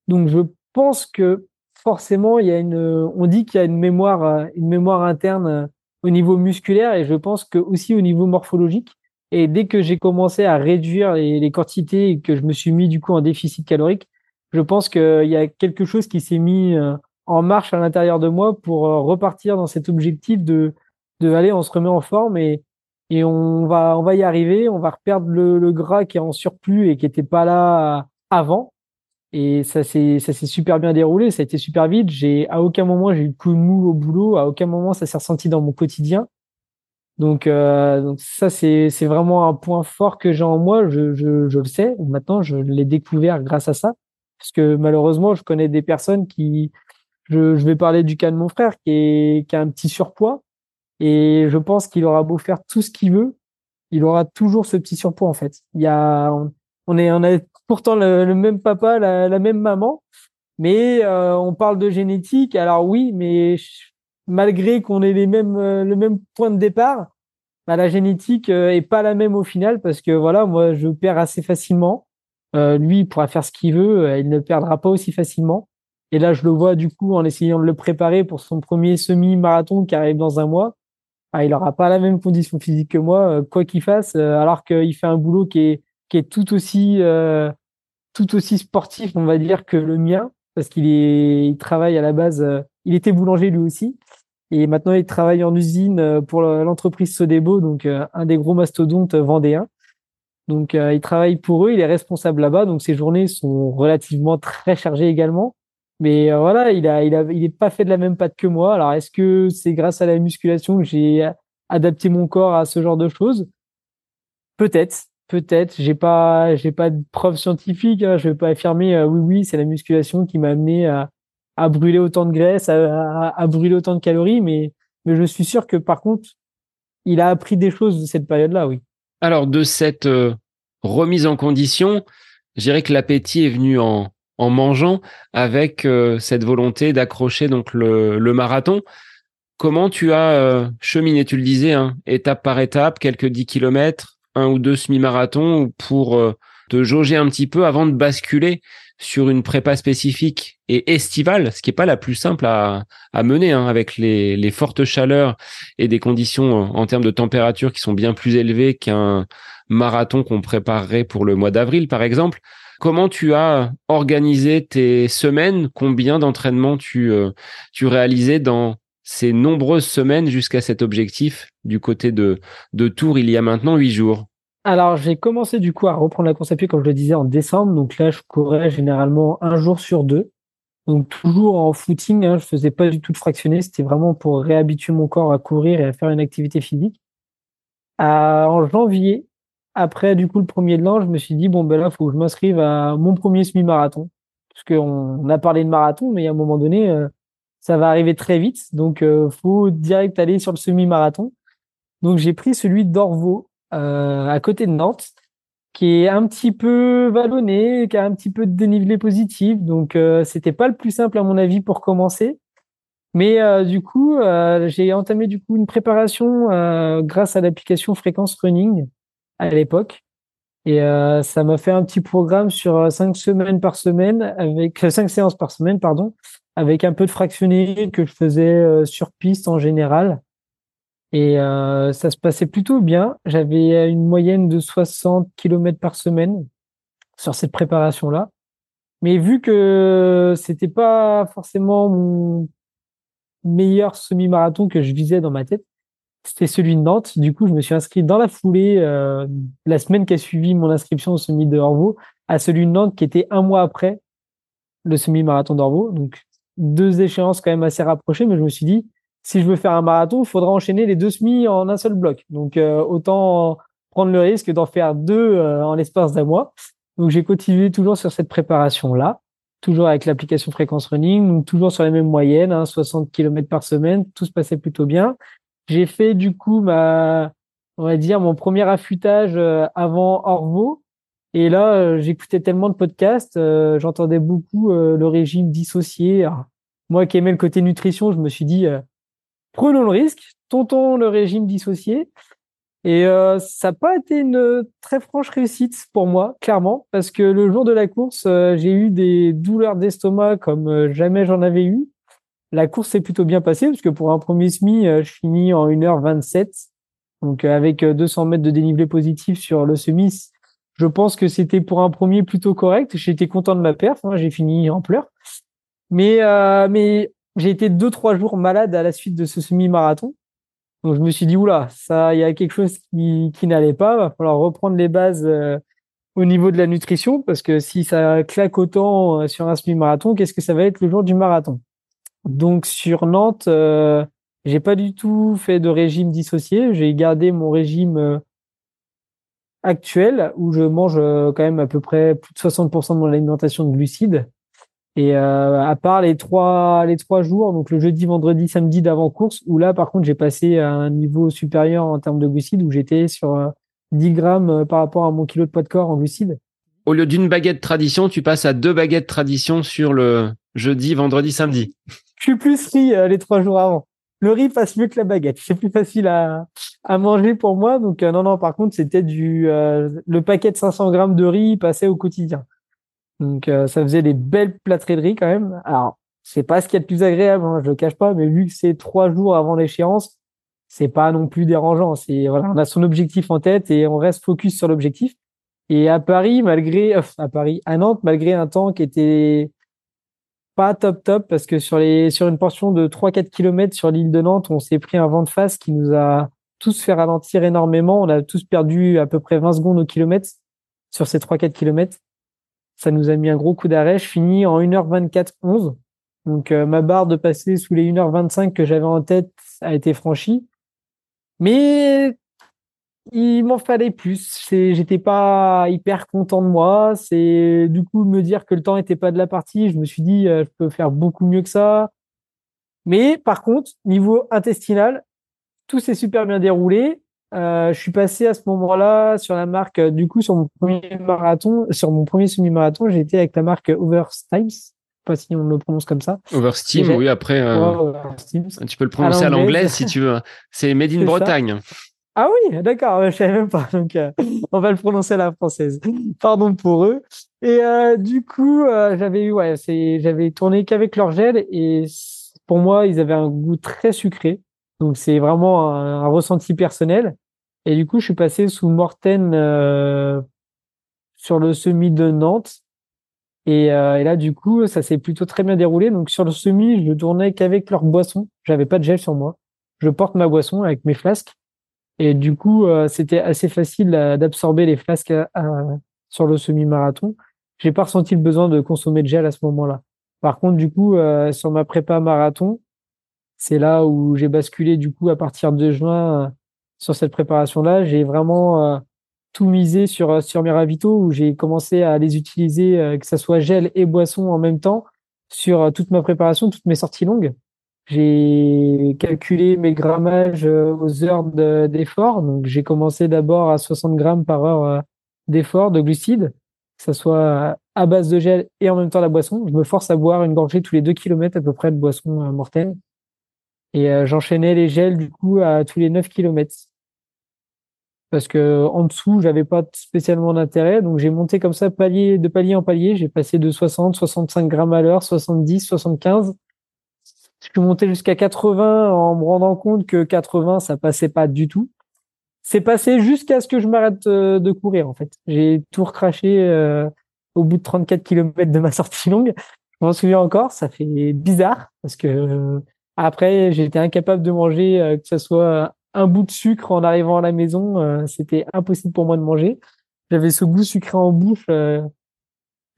Donc, je pense que forcément, il y a une, on dit qu'il y a une mémoire, euh, une mémoire interne au niveau musculaire et je pense que aussi au niveau morphologique. Et dès que j'ai commencé à réduire les, quantités et que je me suis mis du coup en déficit calorique, je pense qu'il y a quelque chose qui s'est mis euh, en marche à l'intérieur de moi pour euh, repartir dans cet objectif de, de aller, on se remet en forme et, et on va, on va y arriver, on va reperdre le, le gras qui est en surplus et qui n'était pas là avant. Et ça s'est, super bien déroulé, ça a été super vite. J'ai, à aucun moment, j'ai eu le coup de mou au boulot, à aucun moment ça s'est ressenti dans mon quotidien. Donc, euh, donc ça, c'est vraiment un point fort que j'ai en moi. Je, je, je le sais. Maintenant, je l'ai découvert grâce à ça. Parce que malheureusement, je connais des personnes qui, je, je vais parler du cas de mon frère qui, est, qui a un petit surpoids. Et je pense qu'il aura beau faire tout ce qu'il veut, il aura toujours ce petit surpoids en fait. Il y a, on est, on a pourtant le, même papa, la, la, même maman, mais euh, on parle de génétique. Alors oui, mais malgré qu'on ait les mêmes, euh, le même point de départ, bah, la génétique euh, est pas la même au final parce que voilà, moi je perds assez facilement. Euh, lui, il pourra faire ce qu'il veut, il ne perdra pas aussi facilement. Et là, je le vois du coup en essayant de le préparer pour son premier semi-marathon qui arrive dans un mois. Ah, il aura pas la même condition physique que moi, quoi qu'il fasse, alors qu'il fait un boulot qui est, qui est tout aussi, tout aussi sportif, on va dire, que le mien, parce qu'il travaille à la base, il était boulanger lui aussi. Et maintenant, il travaille en usine euh, pour l'entreprise Sodebo, donc euh, un des gros mastodontes vendéens. Donc, euh, il travaille pour eux, il est responsable là-bas. Donc, ses journées sont relativement très chargées également. Mais voilà, il a, pas fait de la même patte que moi. Alors, est-ce que c'est grâce à la musculation que j'ai adapté mon corps à ce genre de choses? Peut-être, peut-être. J'ai pas, pas de preuves scientifiques. Hein. Je vais pas affirmer oui, oui, c'est la musculation qui m'a amené à, brûler autant de graisse, à, brûler autant de calories, mais, je suis sûr que par contre, il a appris des choses de cette période-là, oui. Alors, de cette euh, remise en condition, je dirais que l'appétit est venu en, mangeant avec euh, cette volonté d'accrocher donc le, marathon. Comment tu as euh, cheminé, tu le disais, hein, étape par étape, quelques 10 kilomètres, un ou deux semi-marathons pour te jauger un petit peu avant de basculer sur une prépa spécifique et estivale, ce qui est pas la plus simple à, à mener hein, avec les, les, fortes chaleurs et des conditions en, termes de température qui sont bien plus élevées qu'un marathon qu'on préparerait pour le mois d'avril, par exemple. Comment tu as organisé tes semaines? Combien d'entraînements tu, euh, tu réalisais dans ces nombreuses semaines jusqu'à cet objectif du côté de, de Tours il y a maintenant huit jours alors, j'ai commencé du coup à reprendre la course à pied, comme je le disais, en décembre. Donc là, je courais généralement un jour sur deux. Donc toujours en footing, hein, je faisais pas du tout de fractionné. C'était vraiment pour réhabituer mon corps à courir et à faire une activité physique. en janvier, après du coup le premier de l'an, je me suis dit bon ben là, faut que je m'inscrive à mon premier semi-marathon, parce qu'on a parlé de marathon, mais à un moment donné, euh, ça va arriver très vite. Donc euh, faut direct aller sur le semi-marathon. Donc j'ai pris celui d'Orvaux euh, à côté de Nantes, qui est un petit peu vallonné, qui a un petit peu de dénivelé positif. Donc, euh, c'était pas le plus simple à mon avis pour commencer. Mais euh, du coup, euh, j'ai entamé du coup une préparation grâce à l'application Fréquence Running à l'époque. Et ça m'a fait un petit programme sur cinq semaines par semaine, avec cinq séances par semaine, pardon, avec un peu de fractionné que je faisais sur piste en général. Et euh, ça se passait plutôt bien. J'avais une moyenne de 60 km par semaine sur cette préparation-là. Mais vu que c'était pas forcément mon meilleur semi-marathon que je visais dans ma tête, c'était celui de Nantes. Du coup, je me suis inscrit dans la foulée, euh, la semaine qui a suivi mon inscription au semi de Orvaux, à celui de Nantes qui était un mois après le semi-marathon d'Orvaux. Donc, deux échéances quand même assez rapprochées, mais je me suis dit, si je veux faire un marathon, il faudra enchaîner les deux semis en un seul bloc. Donc euh, autant prendre le risque d'en faire deux euh, en l'espace d'un mois. Donc j'ai continué toujours sur cette préparation là, toujours avec l'application Fréquence Running, donc toujours sur les mêmes moyennes, hein, 60 km par semaine, tout se passait plutôt bien. J'ai fait du coup ma, on va dire mon premier affûtage euh, avant Orvaux. Et là, j'écoutais tellement de podcasts, j'entendais beaucoup le régime dissocié. moi qui aimais le côté nutrition, je me suis dit, prenons le risque, tentons le régime dissocié. Et euh, ça n'a pas été une très franche réussite pour moi, clairement, parce que le jour de la course, euh, j'ai eu des douleurs d'estomac comme euh, jamais j'en avais eu. La course s'est plutôt bien passée, parce que pour un premier semi, je finis en 1h27. Donc avec 200 mètres de dénivelé positif sur le semi, je pense que c'était pour un premier plutôt correct. J'étais content de ma perf, hein, j'ai fini en pleurs. Mais, j'ai été deux, trois jours malade à la suite de ce semi-marathon. Donc je me suis dit oula, ça, il y a quelque chose qui, n'allait pas. Va falloir reprendre les bases euh, au niveau de la nutrition parce que si ça claque autant euh, sur un semi-marathon, qu'est-ce que ça va être le jour du marathon? Donc sur Nantes, euh, j'ai pas du tout fait de régime dissocié. J'ai gardé mon régime euh, actuel où je mange quand même à peu près plus de 60% de mon alimentation de glucides. Et euh, à part les trois les trois jours, donc le jeudi, vendredi, samedi d'avant course, où là par contre j'ai passé à un niveau supérieur en termes de glucides, où j'étais sur 10 euh, grammes euh, par rapport à mon kilo de poids de corps en glucides. Au lieu d'une baguette tradition, tu passes à deux baguettes tradition sur le jeudi, vendredi, samedi. Suis plus riz les trois jours avant. Le riz passe mieux que la baguette. C'est plus facile à, à manger pour moi. Donc non, non, par contre, c'était du le paquet de 500 grammes de riz passait au quotidien. Donc euh, ça faisait des belles plâtrées de riz quand même. Alors c'est pas ce qui est le plus agréable, hein, je le cache pas, mais vu que c'est trois jours avant l'échéance, c'est pas non plus dérangeant. C'est voilà, on a son objectif en tête et on reste focus sur l'objectif. Et à Paris, malgré euh, à Paris, à Nantes, malgré un temps qui était pas top top parce que sur une portion de 3-4 km sur l'île de Nantes, on s'est pris un vent de face qui nous a tous fait ralentir énormément. On a tous perdu à peu près 20 secondes au kilomètre sur ces 3-4 km. Ça nous a mis un gros coup d'arrêt. Je finis en 1h24 11. Donc euh, ma barre de passer sous les 1h25 que j'avais en tête a été franchie. Mais il m'en fallait plus. J'étais pas hyper content de moi. C'est du coup me dire que le temps était pas de la partie. Je me suis dit, euh, je peux faire beaucoup mieux que ça. Mais par contre, niveau intestinal, tout s'est super bien déroulé. Euh, je suis passé à ce moment-là sur la marque, euh, du coup, sur mon premier marathon, sur mon premier semi-marathon, été avec la marque Overstimes. Je sais pas si on le prononce comme ça. Oversteam, oui, après, euh, tu peux le prononcer à l'anglais si tu veux. C'est Made in Bretagne. Ah oui, d'accord, je savais même pas. Donc, on va le prononcer à la française. Pardon pour eux. Et du coup, j'avais eu, ouais, j'avais tourné qu'avec leur gel et pour moi, ils avaient un goût très sucré. Donc, c'est vraiment un, un ressenti personnel. Et du coup, je suis passé sous Morten euh, sur le semi de Nantes. Et, euh, et, là, du coup, ça s'est plutôt très bien déroulé. Donc, sur le semi, je tournais qu'avec leur boisson. J'avais pas de gel sur moi. Je porte ma boisson avec mes flasques. Et du coup, euh, c'était assez facile d'absorber les flasques sur le semi-marathon. J'ai pas ressenti le besoin de consommer de gel à ce moment-là. Par contre, du coup, sur ma prépa marathon, c'est là où j'ai basculé, du coup, à partir de juin sur cette préparation-là. J'ai vraiment euh, tout misé sur, euh, sur mes ravitaux où j'ai commencé à les utiliser, euh, que ça soit gel et boisson en même temps, sur toute ma préparation, toutes mes sorties longues. J'ai calculé mes grammages aux heures d'effort. Donc, j'ai commencé d'abord à 60 grammes par heure d'effort de glucides, que ça soit à base de gel et en même temps la boisson. Je me force à boire une gorgée tous les deux kilomètres à peu près de boisson mortelle. Et euh, j'enchaînais les gels du coup à tous les 9 km. Parce que en dessous, j'avais pas spécialement d'intérêt. Donc j'ai monté comme ça palier de palier en palier. J'ai passé de 60, 65 grammes à l'heure, 70, 75. Je suis monté jusqu'à 80 en me rendant compte que 80, ça passait pas du tout. C'est passé jusqu'à ce que je m'arrête euh, de courir, en fait. J'ai tout recraché euh, au bout de 34 km de ma sortie longue. Je m'en souviens encore, ça fait bizarre parce que après, j'étais incapable de manger, euh, que ce soit un bout de sucre en arrivant à la maison. Euh, c'était impossible pour moi de manger. J'avais ce goût sucré en bouche. Euh,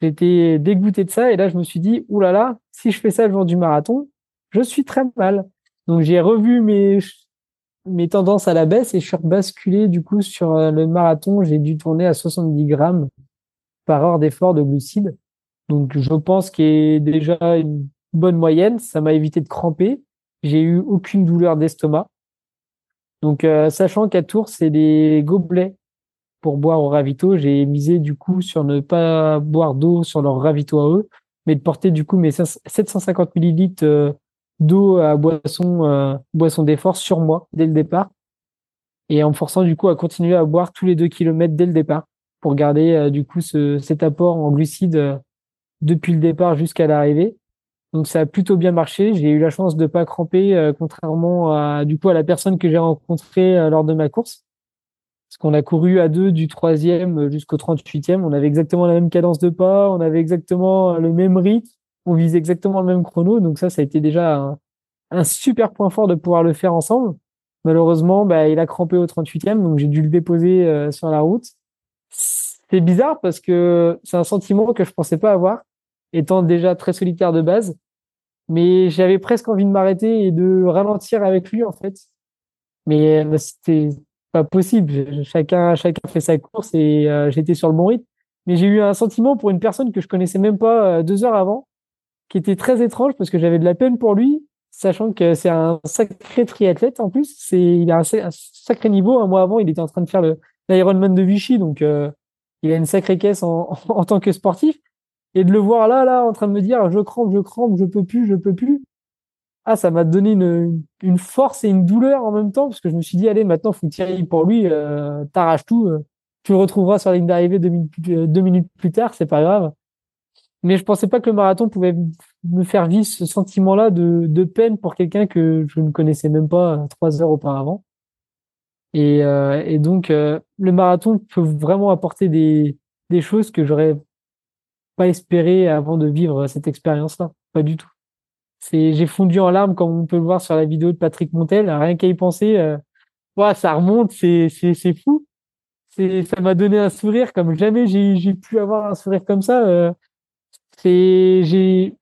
j'étais dégoûté de ça. Et là, je me suis dit, oulala, là là, si je fais ça le jour du marathon, je suis très mal. Donc, j'ai revu mes, mes tendances à la baisse et je suis rebasculé du coup sur le marathon. J'ai dû tourner à 70 grammes par heure d'effort de glucides. Donc, je pense qu'il a déjà une bonne moyenne. Ça m'a évité de cramper. J'ai eu aucune douleur d'estomac. Donc, euh, sachant qu'à Tours, c'est des gobelets pour boire au ravito. J'ai misé du coup sur ne pas boire d'eau sur leur ravito à eux, mais de porter du coup mes 750 millilitres d'eau à boisson, boisson d'effort sur moi dès le départ et en me forçant du coup à continuer à boire tous les deux kilomètres dès le départ pour garder du coup ce, cet apport en glucides depuis le départ jusqu'à l'arrivée. Donc ça a plutôt bien marché. J'ai eu la chance de pas cramper, euh, contrairement à du coup à la personne que j'ai rencontrée euh, lors de ma course. Parce qu'on a couru à deux du troisième jusqu'au 38e. On avait exactement la même cadence de pas, on avait exactement le même rythme, on visait exactement le même chrono. Donc ça, ça a été déjà un, super point fort de pouvoir le faire ensemble. Malheureusement, bah, il a crampé au 38e, donc j'ai dû le déposer euh, sur la route. C'est bizarre parce que c'est un sentiment que je pensais pas avoir étant déjà très solitaire de base. Mais j'avais presque envie de m'arrêter et de ralentir avec lui, en fait. Mais euh, c'était pas possible. Chacun, chacun fait sa course et euh, j'étais sur le bon rythme. Mais j'ai eu un sentiment pour une personne que je connaissais même pas deux heures avant, qui était très étrange parce que j'avais de la peine pour lui, sachant que c'est un sacré triathlète en plus. C'est, il a un, sacré niveau. Un mois avant, il était en train de faire l'Ironman de Vichy, donc il a une sacrée caisse en, en tant que sportif et de le voir là, là, en train de me dire, je crampe, je crampe, je peux plus, je peux plus. Ah, ça m'a donné une, une force et une douleur en même temps, parce que je me suis dit, allez, maintenant, faut tirer pour lui, euh, t'arraches tout, euh, tu le retrouveras sur la ligne d'arrivée deux minutes, euh, deux minutes plus tard, c'est pas grave. Mais je pensais pas que le marathon pouvait me faire vivre ce sentiment-là de, de peine pour quelqu'un que je ne connaissais même pas trois heures auparavant. Et, euh, donc, le marathon peut vraiment apporter des, des choses que j'aurais pas espéré avant de vivre cette expérience-là. Pas du tout. J'ai fondu en larmes comme on peut le voir sur la vidéo de Patrick Montel. Rien qu'à y penser, euh, ça remonte, c'est, fou. Ça m'a donné un sourire comme jamais j'ai, j'ai pu avoir un sourire comme ça. C'est, j'ai,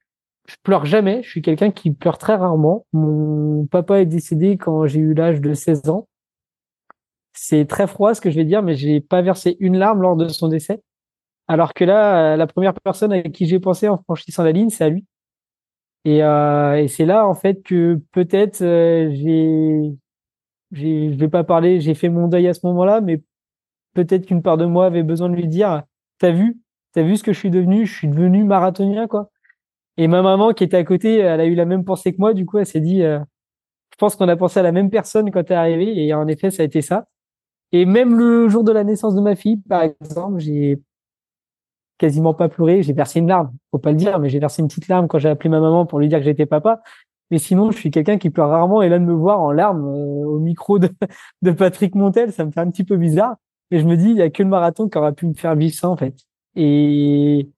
je pleure jamais. Je suis quelqu'un qui pleure très rarement. Mon papa est décédé quand j'ai eu l'âge de 16 ans. C'est très froid ce que je vais dire, mais j'ai pas versé une larme lors de son décès. Alors que là, euh, la première personne à qui j'ai pensé en franchissant la ligne, c'est à lui. Et, euh, et c'est là, en fait, que peut-être euh, j'ai, j'ai, je vais pas parler, j'ai fait mon deuil à ce moment-là, mais peut-être qu'une part de moi avait besoin de lui dire, t'as vu, t'as vu ce que je suis devenu, je suis devenu marathonien, quoi. Et ma maman qui était à côté, elle a eu la même pensée que moi, du coup, elle s'est dit, euh, je pense qu'on a pensé à la même personne quand t'es arrivé, et en effet, ça a été ça. Et même le jour de la naissance de ma fille, par exemple, j'ai quasiment pas pleuré. J'ai versé une larme, faut pas le dire, mais j'ai versé une petite larme quand j'ai appelé ma maman pour lui dire que j'étais papa. Mais sinon, je suis quelqu'un qui pleure rarement et là de me voir en larmes euh, au micro de, de Patrick Montel, ça me fait un petit peu bizarre. Et je me dis, il y a que le marathon qui aura pu me faire vivre ça en fait. Et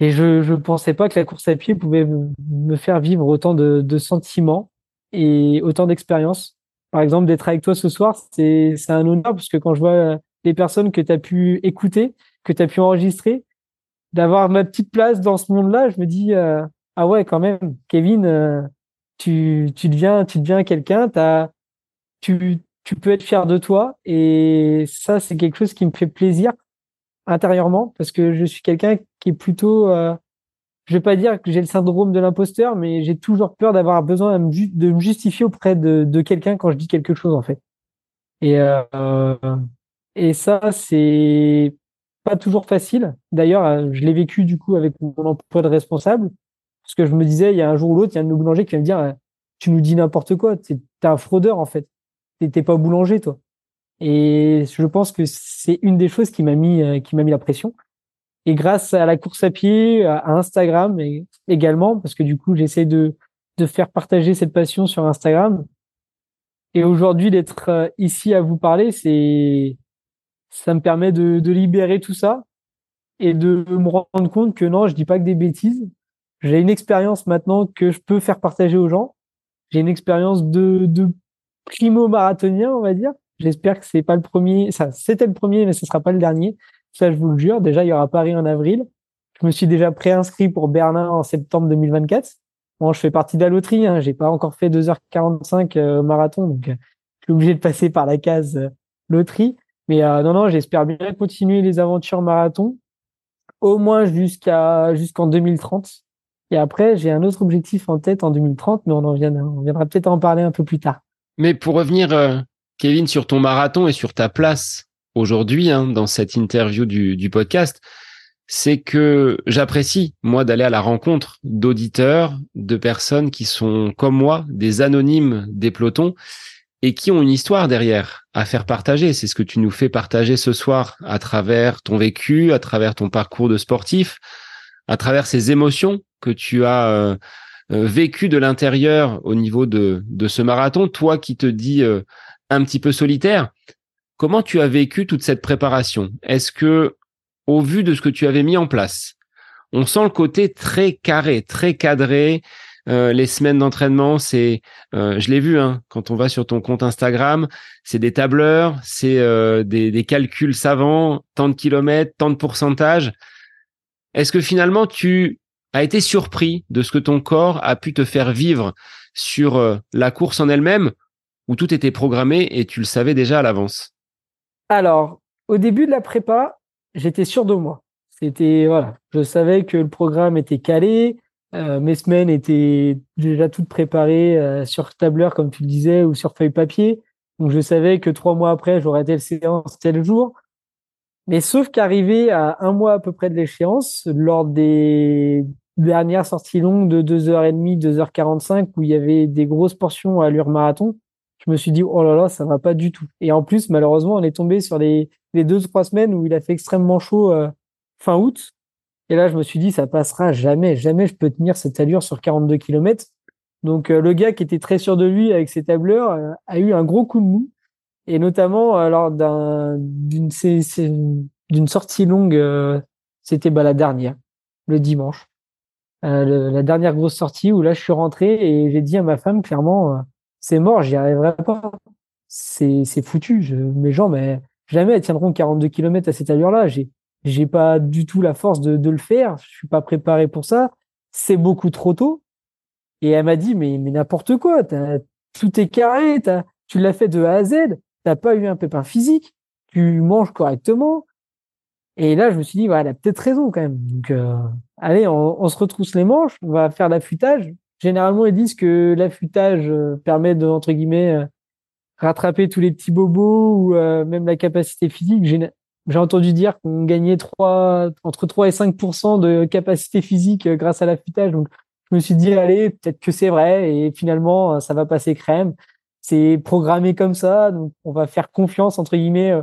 et je je pensais pas que la course à pied pouvait me faire vivre autant de, de sentiments et autant d'expériences. Par exemple, d'être avec toi ce soir, c'est un honneur parce que quand je vois les personnes que tu as pu écouter, que tu as pu enregistrer, d'avoir ma petite place dans ce monde-là, je me dis euh, ah ouais quand même, Kevin, euh, tu tu deviens tu deviens quelqu'un, tu tu peux être fier de toi et ça c'est quelque chose qui me fait plaisir intérieurement parce que je suis quelqu'un qui est plutôt euh, je vais pas dire que j'ai le syndrome de l'imposteur mais j'ai toujours peur d'avoir besoin de me, justifier auprès de, de quelqu'un quand je dis quelque chose en fait et euh, et ça c'est pas toujours facile. D'ailleurs, euh, je l'ai vécu du coup avec mon emploi de responsable, parce que je me disais, il y a un jour ou l'autre, il y a un de nos boulangers qui va me dire, euh, tu nous dis n'importe quoi, t'es un fraudeur en fait, t'es pas boulanger toi. Et je pense que c'est une des choses qui m'a mis, euh, qui m'a mis la pression. Et grâce à la course à pied, à Instagram également, parce que du coup, j'essaie de de faire partager cette passion sur Instagram. Et aujourd'hui, d'être ici à vous parler, c'est ça me permet de, de libérer tout ça et de me rendre compte que non, je dis pas que des bêtises. J'ai une expérience maintenant que je peux faire partager aux gens. J'ai une expérience de, de primo marathonien, on va dire. J'espère que c'est pas le premier. Ça, c'était le premier, mais ce sera pas le dernier. Ça, je vous le jure. Déjà, il y aura Paris en avril. Je me suis déjà préinscrit pour Berlin en septembre 2024. Bon, je fais partie de la loterie. Hein. J'ai pas encore fait 2h45 euh, marathon, donc euh, je suis obligé de passer par la case euh, loterie. Mais euh, non, non, j'espère bien continuer les aventures marathon, au moins jusqu'à jusqu'en 2030. Et après, j'ai un autre objectif en tête en 2030, mais on en viendra, on viendra peut-être en parler un peu plus tard. Mais pour revenir, Kevin, sur ton marathon et sur ta place aujourd'hui hein, dans cette interview du, podcast, c'est que j'apprécie, moi, d'aller à la rencontre d'auditeurs, de personnes qui sont comme moi, des anonymes des pelotons, et qui ont une histoire derrière à faire partager. C'est ce que tu nous fais partager ce soir à travers ton vécu, à travers ton parcours de sportif, à travers ces émotions que tu as euh, euh, vécues de l'intérieur au niveau de, de ce marathon. Toi qui te dis euh, un petit peu solitaire, comment tu as vécu toute cette préparation? Est-ce que au vu de ce que tu avais mis en place. On sent le côté très carré, très cadré. Euh, les semaines d'entraînement, c'est, euh, je l'ai vu, hein, quand on va sur ton compte Instagram, c'est des tableurs, c'est euh, des, des, calculs savants, tant de kilomètres, tant de pourcentage. Est-ce que finalement tu as été surpris de ce que ton corps a pu te faire vivre sur la course en elle-même, où tout était programmé et tu le savais déjà à l'avance Alors, au début de la prépa, j'étais sûr de moi. C'était voilà, je savais que le programme était calé, euh, mes semaines étaient déjà toutes préparées euh, sur tableur comme tu le disais ou sur feuille papier. Donc je savais que trois mois après j'aurais telle séance tel jour. Mais sauf qu'arrivé à un mois à peu près de l'échéance, lors des dernières sorties longues de 2h30, 2h45 où il y avait des grosses portions à allure marathon, je me suis dit oh là là ça va pas du tout. Et en plus malheureusement on est tombé sur les les deux trois semaines où il a fait extrêmement chaud euh, fin août. Et là je me suis dit ça passera jamais, jamais je peux tenir cette allure sur 42 km. Donc euh, le gars qui était très sûr de lui avec ses tableurs euh, a eu un gros coup de mou et notamment lors d'un d'une d'une sortie longue c'était bah, la dernière le dimanche. la dernière grosse sortie où là je suis rentré et j'ai dit à ma femme clairement c'est mort, j'y arriverai pas. C'est, foutu. Mes jambes, mais jamais elles tiendront 42 km à cette allure-là. J'ai, j'ai pas du tout la force de, le faire. Je suis pas préparé pour ça. C'est beaucoup trop tôt. Et elle m'a dit, mais, n'importe quoi. tout est carré. Tu l'as fait de A à Z. T'as pas eu un pépin physique. Tu manges correctement. Et là, je me suis dit, voilà, elle a peut-être raison quand même. Donc, euh, allez, on, se retrousse les manches. On va faire l'affûtage. Généralement, ils disent que l'affûtage euh, permet de, entre guillemets, euh, rattraper tous les petits bobos ou euh, même la capacité physique. J'ai entendu dire qu'on gagnait 3, entre 3 et 5% de capacité physique grâce à l'affûtage. Donc, je me suis dit, allez, peut-être que c'est vrai. Et finalement, ça va passer crème. C'est programmé comme ça. Donc, on va faire confiance, entre guillemets,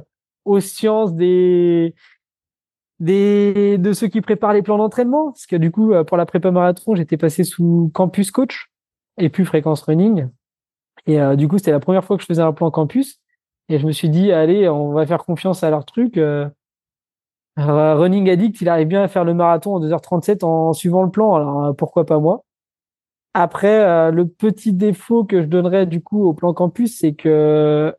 aux sciences des, des de ceux qui préparent les plans d'entraînement parce que du coup euh, pour la prépa marathon j'étais passé sous campus coach et plus fréquence running. Et euh, du coup c'était la première fois que je faisais un plan campus. Et je me suis dit allez on va faire confiance à leur truc euh, running addict il arrive bien à faire le marathon en 2h37 en suivant le plan alors pourquoi pas moi. Après le petit défaut que je donnerais du coup au plan campus c'est que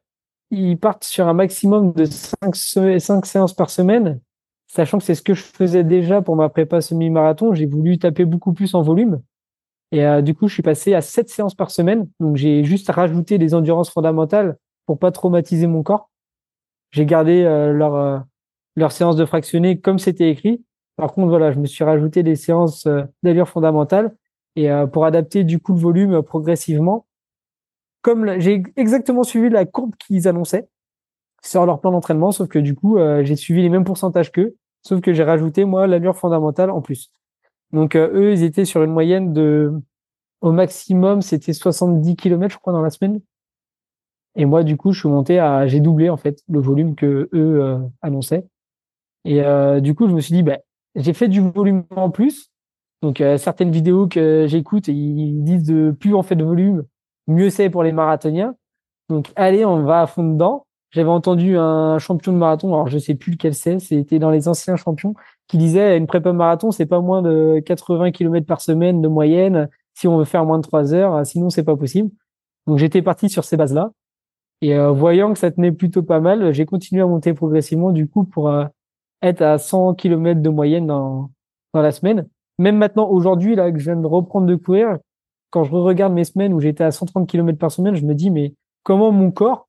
ils partent sur un maximum de 5, 5 séances par semaine sachant que c'est ce que je faisais déjà pour ma prépa semi-marathon, j'ai voulu taper beaucoup plus en volume. Et euh, du coup, je suis passé à 7 séances par semaine. Donc, j'ai juste rajouté des endurances fondamentales pour pas traumatiser mon corps. J'ai gardé euh, leur, euh, leur séance de fractionné comme c'était écrit. Par contre, voilà, je me suis rajouté des séances d'allure fondamentale et pour adapter du coup le volume progressivement. Comme j'ai exactement suivi la courbe qu'ils annonçaient sur leur plan d'entraînement, sauf que du coup, j'ai suivi les mêmes pourcentages qu'eux. Sauf que j'ai rajouté, moi, l'allure fondamentale en plus. Donc, euh, eux, ils étaient sur une moyenne de, au maximum, c'était 70 km, je crois, dans la semaine. Et moi, du coup, je suis monté à, j'ai doublé, en fait, le volume que eux euh, annonçaient. Et euh, du coup, je me suis dit, bah, j'ai fait du volume en plus. Donc, certaines vidéos que j'écoute, ils disent de plus on fait de volume, mieux c'est pour les marathoniens. Donc, allez, on va à fond dedans. J'avais entendu un champion de marathon, alors je sais plus lequel c'est, c'était dans les anciens champions, qui disait une prépa marathon, c'est pas moins de 80 km par semaine de moyenne si on veut faire moins de 3 heures, sinon c'est pas possible. Donc j'étais parti sur ces bases-là. Et euh, voyant que ça tenait plutôt pas mal, j'ai continué à monter progressivement du coup pour euh, être à 100 km de moyenne dans, dans la semaine. Même maintenant, aujourd'hui, là, que je viens de reprendre de courir, quand je regarde mes semaines où j'étais à 130 km par semaine, je me dis, mais comment mon corps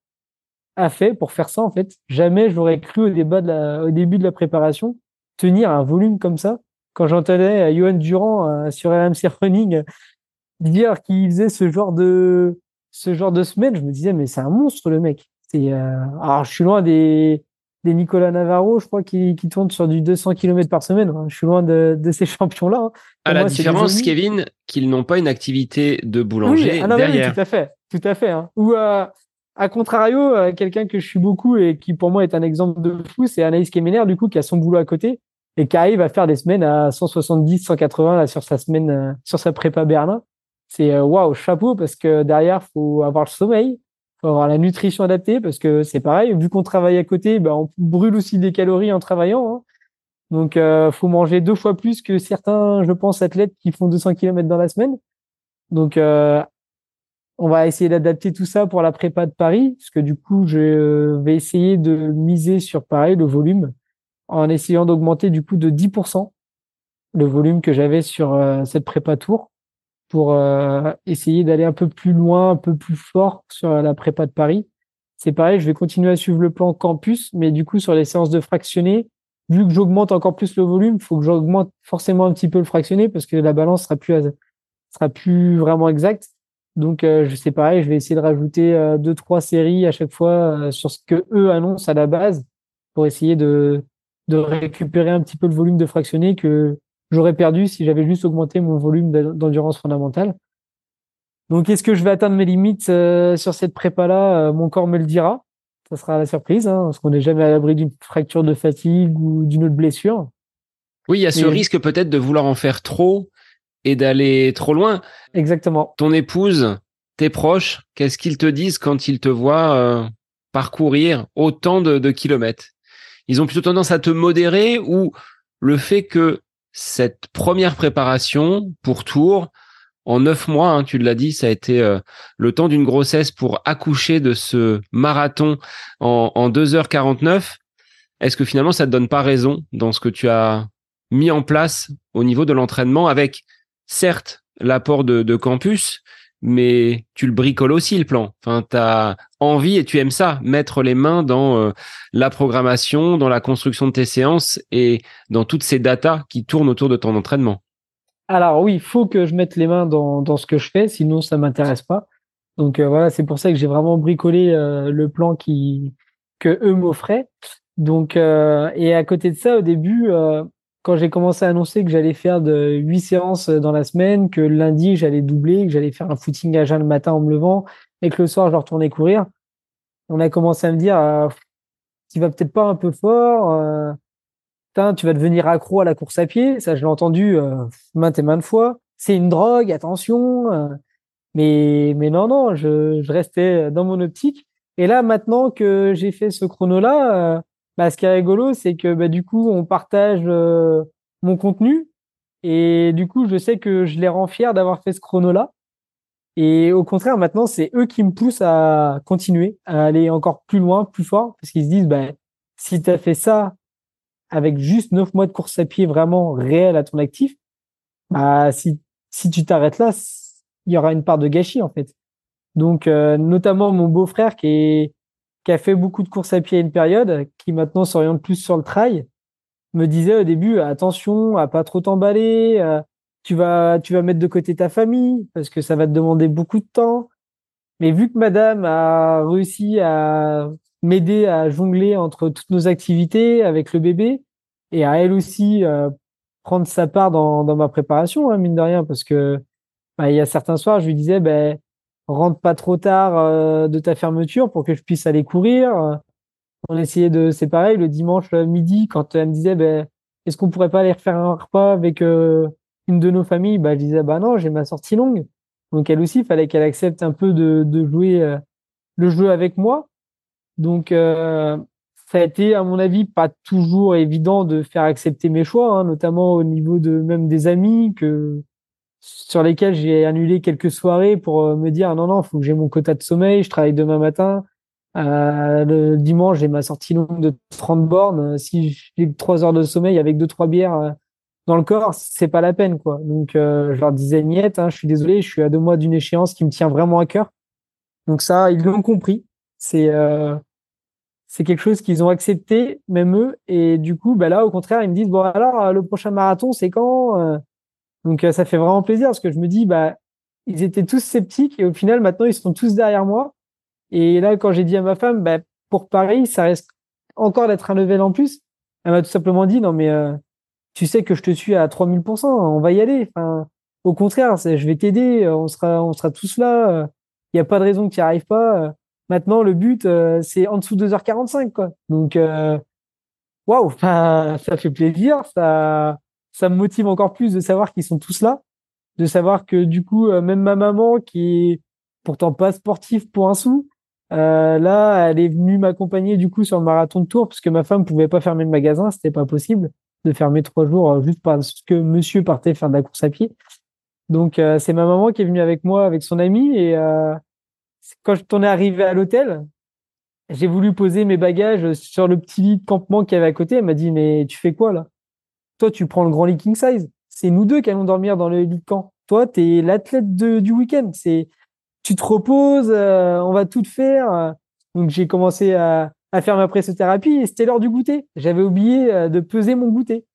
a fait pour faire ça en fait. Jamais j'aurais cru au, débat de la, au début de la préparation tenir un volume comme ça. Quand j'entendais Johan Durand euh, sur RMC Running dire qu'il faisait ce genre de ce genre de semaine, je me disais mais c'est un monstre le mec. C'est euh, alors je suis loin des des Nicolas Navarro, je crois, qui, qui tournent sur du 200 km par semaine. Je suis loin de, de ces champions-là. Hein. À la différence, Kevin, qu'ils n'ont pas une activité de boulanger oui, ah derrière. Oui, tout à fait, tout à fait. Hein. Ou euh, à contrario, euh, quelqu'un que je suis beaucoup et qui pour moi est un exemple de fou, c'est Anaïs Kemener, du coup, qui a son boulot à côté et qui arrive à faire des semaines à 170, 180 là, sur sa semaine, euh, sur sa prépa Berlin. C'est waouh, chapeau parce que derrière, faut avoir le sommeil, faut avoir la nutrition adaptée parce que c'est pareil, vu qu'on travaille à côté, ben, on brûle aussi des calories en travaillant. Hein. Donc, euh, faut manger deux fois plus que certains, je pense, athlètes qui font 200 km dans la semaine. Donc, euh, on va essayer d'adapter tout ça pour la prépa de Paris, parce que du coup, je vais essayer de miser sur pareil le volume, en essayant d'augmenter du coup de 10% le volume que j'avais sur euh, cette prépa tour pour euh, essayer d'aller un peu plus loin, un peu plus fort sur la prépa de Paris. C'est pareil, je vais continuer à suivre le plan campus, mais du coup sur les séances de fractionné, vu que j'augmente encore plus le volume, il faut que j'augmente forcément un petit peu le fractionné parce que la balance sera plus sera plus vraiment exacte. Donc euh, je sais pareil, je vais essayer de rajouter euh, deux trois séries à chaque fois euh, sur ce que eux annoncent à la base pour essayer de de récupérer un petit peu le volume de fractionné que j'aurais perdu si j'avais juste augmenté mon volume d'endurance fondamentale. Donc, est-ce que je vais atteindre mes limites euh, sur cette prépa-là? Euh, Mon corps me le dira. Ça sera la surprise, hein, parce qu'on n'est jamais à l'abri d'une fracture de fatigue ou d'une autre blessure. Oui, il y a ce risque peut-être de vouloir en faire trop et d'aller trop loin. Exactement. Ton épouse, tes proches, qu'est-ce qu'ils te disent quand ils te voient euh, parcourir autant de, de kilomètres? Ils ont plutôt tendance à te modérer ou le fait que cette première préparation pour Tours, en neuf mois, hein, tu l'as dit, ça a été euh, le temps d'une grossesse pour accoucher de ce marathon en, en 2h49. Est-ce que finalement, ça te donne pas raison dans ce que tu as mis en place au niveau de l'entraînement avec, certes, l'apport de, campus, mais tu le bricoles aussi le plan. Enfin, tu as envie et tu aimes ça, mettre les mains dans euh, la programmation, dans la construction de tes séances et dans toutes ces datas qui tournent autour de ton entraînement. Alors oui, il faut que je mette les mains dans, dans ce que je fais, sinon ça m'intéresse pas. Donc euh, voilà, c'est pour ça que j'ai vraiment bricolé euh, le plan qui que eux m'offraient. Donc et à côté de ça, au début, quand j'ai commencé à annoncer que j'allais faire de 8 séances dans la semaine, que lundi j'allais doubler, que j'allais faire un footing à jeun le matin en me levant et que le soir je retournais courir, on a commencé à me dire euh, tu vas peut-être pas un peu fort, euh, tu vas devenir accro à la course à pied, ça je l'ai entendu euh, maintes et maintes fois. C'est une drogue, attention. Mais mais non non, je, je restais dans mon optique. Et là maintenant que j'ai fait ce chrono là bah, ce qui est rigolo, c'est que bah, du coup, on partage euh, mon contenu et du coup, je sais que je les rends fiers d'avoir fait ce chrono-là. Et au contraire, maintenant, c'est eux qui me poussent à continuer, à aller encore plus loin, plus fort, parce qu'ils se disent, bah, si tu as fait ça avec juste neuf mois de course à pied vraiment réel à ton actif, bah, si, si tu t'arrêtes là, il y aura une part de gâchis, en fait. Donc, euh, notamment mon beau-frère qui est, qui a fait beaucoup de courses à pied à une période, qui maintenant s'oriente plus sur le trail, me disait au début attention à pas trop t'emballer, euh, tu vas tu vas mettre de côté ta famille parce que ça va te demander beaucoup de temps. Mais vu que madame a réussi à m'aider à jongler entre toutes nos activités avec le bébé et à elle aussi euh, prendre sa part dans, ma préparation, hein, mine de rien, parce que bah, il y a certains soirs, je lui disais, ben, rentre pas trop tard euh, de ta fermeture pour que je puisse aller courir. On essayait de, c'est pareil, le dimanche midi, quand elle me disait, ben, est-ce qu'on pourrait pas aller refaire un repas avec euh, une de nos familles? Bah, je disais, bah non, j'ai ma sortie longue. Donc elle aussi, il fallait qu'elle accepte un peu de, de jouer euh, le jeu avec moi. Donc ça a été, à mon avis, pas toujours évident de faire accepter mes choix, hein, notamment au niveau de même des amis que sur lesquels j'ai annulé quelques soirées pour euh, me dire non non faut que j'ai mon quota de sommeil je travaille demain matin. Euh, le dimanche j'ai ma sortie longue de 30 bornes. Si j'ai trois heures de sommeil avec deux trois bières euh, dans le corps c'est pas la peine quoi. Donc euh, je leur disais niette hein, je suis désolé je suis à deux mois d'une échéance qui me tient vraiment à cœur. Donc ça ils l'ont compris. C'est euh, c'est quelque chose qu'ils ont accepté même eux. Et du coup bah là au contraire ils me disent bon alors le prochain marathon c'est quand donc euh, ça fait vraiment plaisir parce que je me dis bah ils étaient tous sceptiques et au final maintenant ils sont tous derrière moi. Et là quand j'ai dit à ma femme bah pour Paris ça reste encore d'être un level en plus. Elle m'a tout simplement dit, non, mais euh, tu sais que je te suis à 3000%, on va y aller. Enfin, au contraire, je vais t'aider, on sera, on sera tous là. Il n'y a pas de raison que tu n'y arrives pas. Maintenant, le but, c'est en dessous de 2h45, quoi. Donc, waouh, ça fait plaisir, ça, ça me motive encore plus de savoir qu'ils sont tous là, de savoir que du coup, même ma maman, qui est pourtant pas sportive pour un sou, euh, là, elle est venue m'accompagner du coup sur le marathon de Tours parce que ma femme pouvait pas fermer le magasin, c'était pas possible de fermer trois jours euh, juste parce que Monsieur partait faire de la course à pied. Donc euh, c'est ma maman qui est venue avec moi avec son ami et euh, quand je t'en ai arrivé à l'hôtel, j'ai voulu poser mes bagages sur le petit lit de campement qu'il y avait à côté. Elle m'a dit mais tu fais quoi là? Toi tu prends le grand lit king size. C'est nous deux qui allons dormir dans le lit de camp. Toi t'es l'athlète du week-end. C'est tu te reposes, euh, on va tout faire. Donc j'ai commencé à, faire ma pressothérapie et c'était l'heure du goûter. J'avais oublié euh, de peser mon goûter.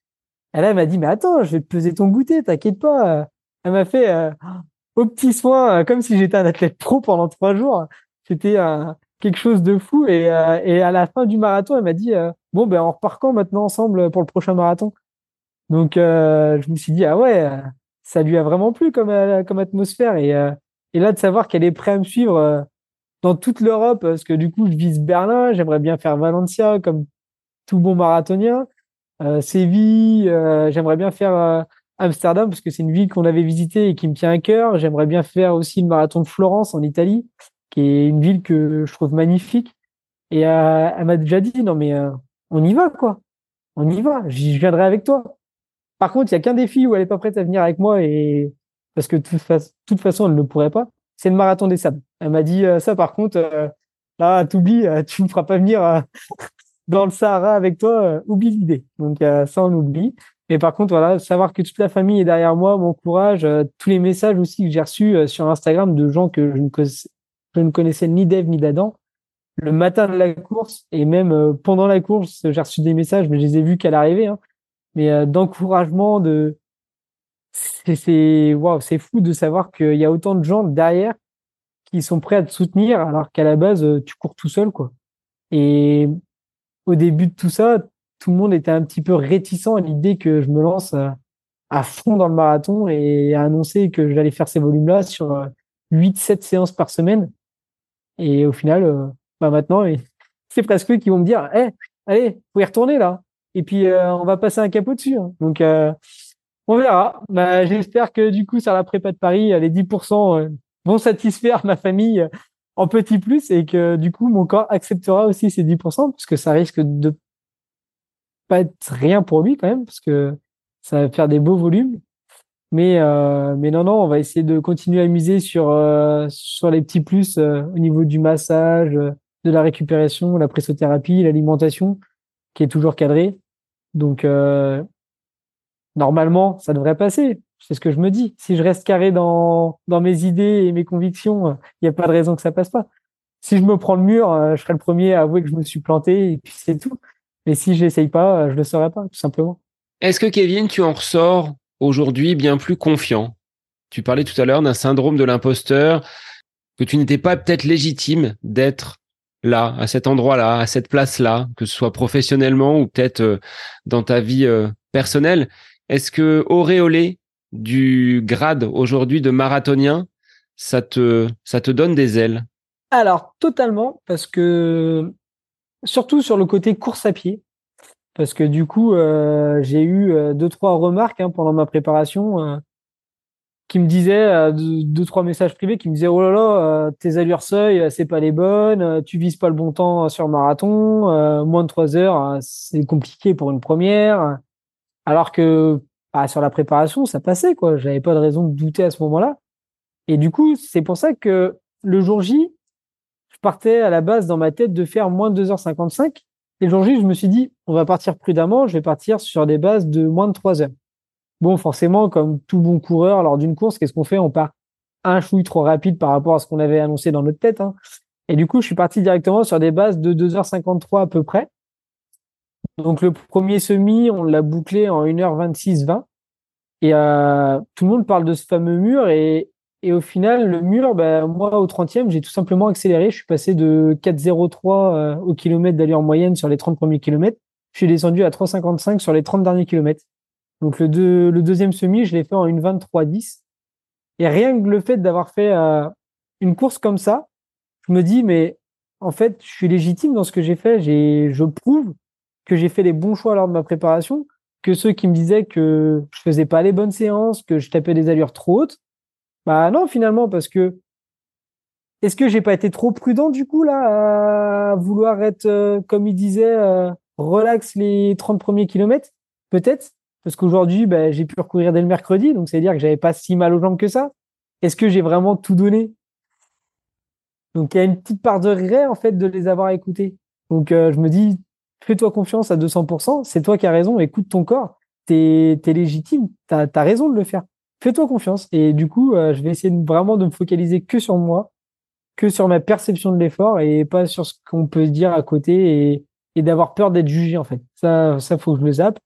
Et là, elle m'a dit, mais attends, je vais peser ton goûter, t'inquiète pas. Elle m'a fait euh, au petit soin, comme si j'étais un athlète pro pendant trois jours. C'était quelque chose de fou. Et, et, à la fin du marathon, elle m'a dit, bon, ben on repart quand maintenant ensemble pour le prochain marathon? Donc je me suis dit, ah ouais, ça lui a vraiment plu comme, comme atmosphère. Et, et là, de savoir qu'elle est prête à me suivre euh, dans toute l'Europe, parce que du coup, je vise Berlin, j'aimerais bien faire Valencia comme tout bon marathonien, euh, Séville, euh, j'aimerais bien faire euh, Amsterdam, parce que c'est une ville qu'on avait visitée et qui me tient à cœur. J'aimerais bien faire aussi le marathon de Florence en Italie, qui est une ville que je trouve magnifique. Et elle m'a déjà dit, non mais on y va, quoi. On y va, je viendrai avec toi. Par contre, il y a qu'un défi où elle est pas prête à venir avec moi et parce que de toute, façon, elle ne pourrait pas. C'est le marathon des sables. Elle m'a dit euh, ça, par contre, euh, là, t'oublies, euh, tu ne me feras pas venir dans le Sahara avec toi, oublie l'idée. Donc ça, on oublie. Mais par contre, voilà, savoir que toute la famille est derrière moi, mon courage, tous les messages aussi que j'ai reçus sur Instagram de gens que je ne, connaissais, je ne connaissais ni d'Eve ni d'Adam, le matin de la course et même pendant la course, j'ai reçu des messages, mais je les ai vus qu'à l'arrivée, hein, mais d'encouragement, de c'est waouh, c'est fou de savoir qu'il y a autant de gens derrière qui sont prêts à te soutenir alors qu'à la base euh, tu cours tout seul quoi. Et au début de tout ça, tout le monde était un petit peu réticent à l'idée que je me lance à, à, fond dans le marathon et à annoncer que j'allais faire ces volumes-là sur 8 euh, 7 séances par semaine. Et au final euh, bah maintenant c'est presque eux qui vont me dire "Eh, allez, faut y retourner là." Et puis on va passer un capot dessus. Hein. Donc on verra. Bah, J'espère que du coup, sur la prépa de Paris, les 10% euh, vont satisfaire ma famille euh, en petit plus et que du coup, mon corps acceptera aussi ces 10% parce que ça risque de pas être rien pour lui quand même parce que ça va faire des beaux volumes. Mais, euh, mais non, non, on va essayer de continuer à miser sur, sur les petits plus au niveau du massage, de la récupération, la pressothérapie, l'alimentation qui est toujours cadrée. Donc, normalement, ça devrait passer. C'est ce que je me dis. Si je reste carré dans, mes idées et mes convictions, il n'y a pas de raison que ça passe pas. Si je me prends le mur, euh, je serai le premier à avouer que je me suis planté et puis c'est tout. Mais si j'essaye pas, je le saurai pas, tout simplement. Est-ce que Kevin, tu en ressors aujourd'hui bien plus confiant? Tu parlais tout à l'heure d'un syndrome de l'imposteur, que tu n'étais pas peut-être légitime d'être là, à cet endroit-là, à cette place-là, que ce soit professionnellement ou peut-être euh, dans ta vie euh, personnelle. Est-ce que auréolé du grade aujourd'hui de marathonien, ça te, ça te donne des ailes? Alors, totalement, parce que surtout sur le côté course à pied, parce que du coup, euh, j'ai eu deux, trois remarques hein, pendant ma préparation qui me disaient, deux, trois messages privés qui me disaient, oh là là, tes allures seuil, c'est pas les bonnes, tu vises pas le bon temps sur marathon, moins de trois heures, c'est compliqué pour une première. Alors que bah, sur la préparation, ça passait, quoi. J'avais pas de raison de douter à ce moment-là. Et du coup, c'est pour ça que le jour J, je partais à la base dans ma tête de faire moins de 2h55. Et le jour J, je me suis dit, on va partir prudemment, je vais partir sur des bases de moins de 3 heures. Bon, forcément, comme tout bon coureur, lors d'une course, qu'est-ce qu'on fait? On part un chouille trop rapide par rapport à ce qu'on avait annoncé dans notre tête. Hein. Et du coup, je suis parti directement sur des bases de 2h53 à peu près. Donc le premier semi, on l'a bouclé en 1h26-20. Et euh, tout le monde parle de ce fameux mur et, au final, le mur, bah, moi, au 30e, j'ai tout simplement accéléré. Je suis passé de 4,03 euh, au kilomètre d'allure moyenne sur les 30 premiers kilomètres. Je suis descendu à 3,55 sur les 30 derniers kilomètres. Donc le, deux, le deuxième semi, je l'ai fait en une 23,10. Et rien que le fait d'avoir fait euh, une course comme ça, je me dis, mais en fait, je suis légitime dans ce que j'ai fait. J'ai, je prouve que j'ai fait les bons choix lors de ma préparation, que ceux qui me disaient que je faisais pas les bonnes séances, que je tapais des allures trop hautes, bah non, finalement, parce que est-ce que j'ai pas été trop prudent du coup là à vouloir être, euh, comme il disait, euh, relax les 30 premiers kilomètres? Peut-être, parce qu'aujourd'hui, bah, j'ai pu recourir dès le mercredi, donc c'est à dire que j'avais pas si mal aux jambes que ça. Est-ce que j'ai vraiment tout donné? Donc il y a une petite part de regret en fait de les avoir écoutés. Donc euh, je me dis, fais-toi confiance à 200%, c'est toi qui as raison, écoute ton corps, t'es es légitime, t'as as raison de le faire fais-toi confiance. Et du coup, euh, je vais essayer vraiment de me focaliser que sur moi, que sur ma perception de l'effort et pas sur ce qu'on peut dire à côté et, et d'avoir peur d'être jugé, en fait. Ça, ça, faut que je le zappe.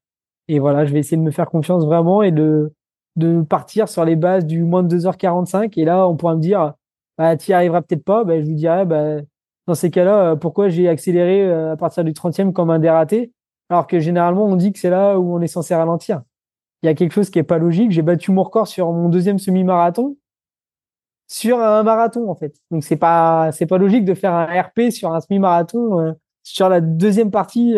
Et voilà, je vais essayer de me faire confiance vraiment et de, de partir sur les bases du moins de 2h45. Et là, on pourra me dire, bah, tu y arriveras peut-être pas. Bah, je lui dirais, bah, dans ces cas-là, euh, pourquoi j'ai accéléré euh, à partir du 30e comme un dératé? Alors que généralement, on dit que c'est là où on est censé ralentir il y a quelque chose qui est pas logique. J'ai battu mon record sur mon deuxième semi-marathon sur un marathon en fait. Donc c'est pas c'est pas logique de faire un RP sur un semi-marathon euh, sur la deuxième partie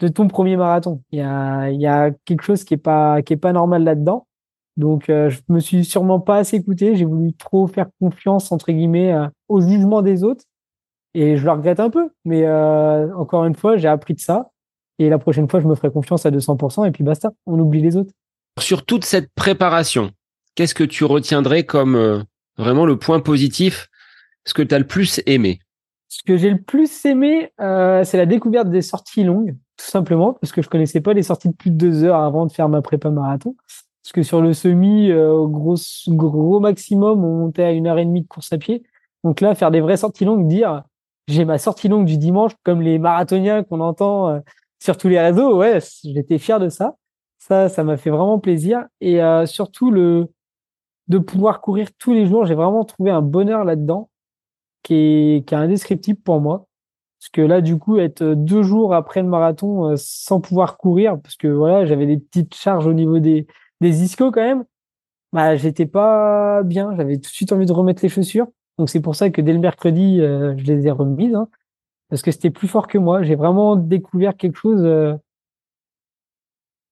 de ton premier marathon. Il y a quelque chose qui est pas qui est pas normal là-dedans. Donc euh, je me suis sûrement pas assez écouté, j'ai voulu trop faire confiance entre guillemets au jugement des autres et je le regrette un peu mais encore une fois, j'ai appris de ça et la prochaine fois, je me ferai confiance à 200% et puis basta, on oublie les autres. Sur toute cette préparation, qu'est-ce que tu retiendrais comme euh, vraiment le point positif, ce que tu as le plus aimé? Ce que j'ai le plus aimé, euh, c'est la découverte des sorties longues, tout simplement, parce que je connaissais pas les sorties de plus de deux heures avant de faire ma prépa marathon. Parce que sur le semi, euh, gros, maximum, on montait à une heure et demie de course à pied. Donc là, faire des vraies sorties longues, dire j'ai ma sortie longue du dimanche, comme les marathoniens qu'on entend sur tous les réseaux, ouais, j'étais fier de ça. Ça, ça m'a fait vraiment plaisir. Et euh, surtout, le de pouvoir courir tous les jours, j'ai vraiment trouvé un bonheur là-dedans qui est, indescriptible pour moi. Parce que là, du coup, être deux jours après le marathon euh, sans pouvoir courir, parce que voilà, j'avais des petites charges au niveau des, des ischios quand même, bah, j'étais pas bien. J'avais tout de suite envie de remettre les chaussures. Donc c'est pour ça que dès le mercredi, euh, je les ai remises. Hein parce que c'était plus fort que moi. J'ai vraiment découvert quelque chose euh,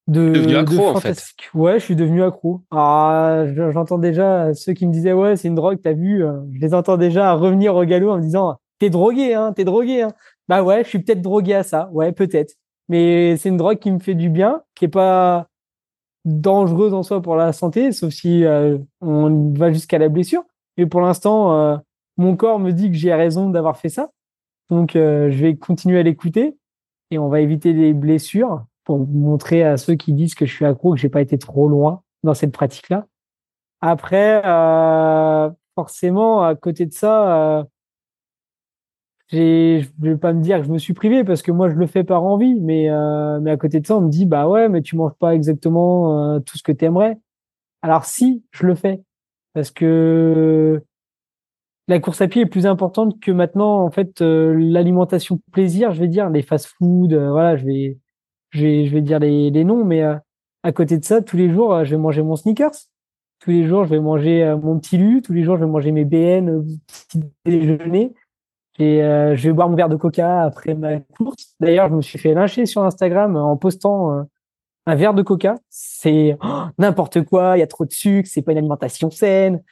de, devenu accro, en fait. Ouais, je suis devenu accro. Ah, j'entends déjà ceux qui me disaient ouais, c'est une drogue, t'as vu euh, Je les entends déjà revenir au galop en me disant t'es drogué, hein, t'es drogué. Hein. Bah ouais, je suis peut-être drogué à ça. Ouais, peut-être. Mais c'est une drogue qui me fait du bien, qui est pas dangereuse en soi pour la santé, sauf si euh, on va jusqu'à la blessure. Mais pour l'instant, mon corps me dit que j'ai raison d'avoir fait ça. Donc, euh, je vais continuer à l'écouter et on va éviter les blessures pour montrer à ceux qui disent que je suis accro que j'ai pas été trop loin dans cette pratique-là. Après, euh, forcément, à côté de ça, euh, je vais pas me dire que je me suis privé parce que moi je le fais par envie, mais euh, mais à côté de ça, on me dit bah ouais, mais tu manges pas exactement euh, tout ce que tu aimerais. Alors si, je le fais parce que la course à pied est plus importante que maintenant en fait l'alimentation plaisir je vais dire les fast food euh, voilà je vais je vais je vais dire les, les noms mais euh, à côté de ça tous les jours je vais manger mon sneakers tous les jours je vais manger mon petit lu. Tous les jours je vais manger mes BN petit déjeuner. Et je vais boire mon verre de coca après ma course. D'ailleurs je me suis fait lyncher sur Instagram en postant un verre de coca. C'est oh, n'importe quoi. Il y a trop de sucre. C'est pas une alimentation saine.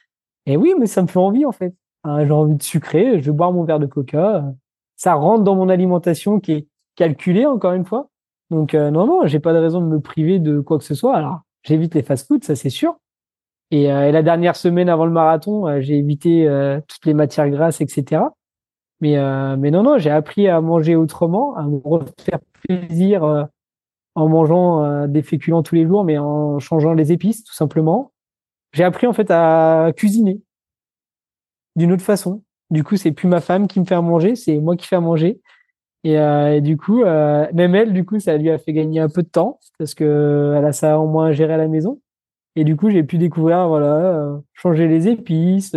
Et oui mais ça me fait envie en fait. Hein, j'ai envie de sucrer, je vais boire mon verre de coca. Ça rentre dans mon alimentation qui est calculée encore une fois. Donc euh, non, non, j'ai pas de raison de me priver de quoi que ce soit. Alors j'évite les fast-foods, ça c'est sûr. Et, euh, la dernière semaine avant le marathon, euh, j'ai évité toutes les matières grasses, etc. Mais mais non, non, j'ai appris à manger autrement, à me refaire plaisir en mangeant des féculents tous les jours, mais en changeant les épices tout simplement. J'ai appris en fait à cuisiner d'une autre façon. Du coup, c'est plus ma femme qui me fait à manger, c'est moi qui fais à manger. Et, euh, du coup, euh, même elle, du coup, ça lui a fait gagner un peu de temps parce que elle a ça en moins à gérer à la maison. Et du coup, j'ai pu découvrir, voilà, changer les épices,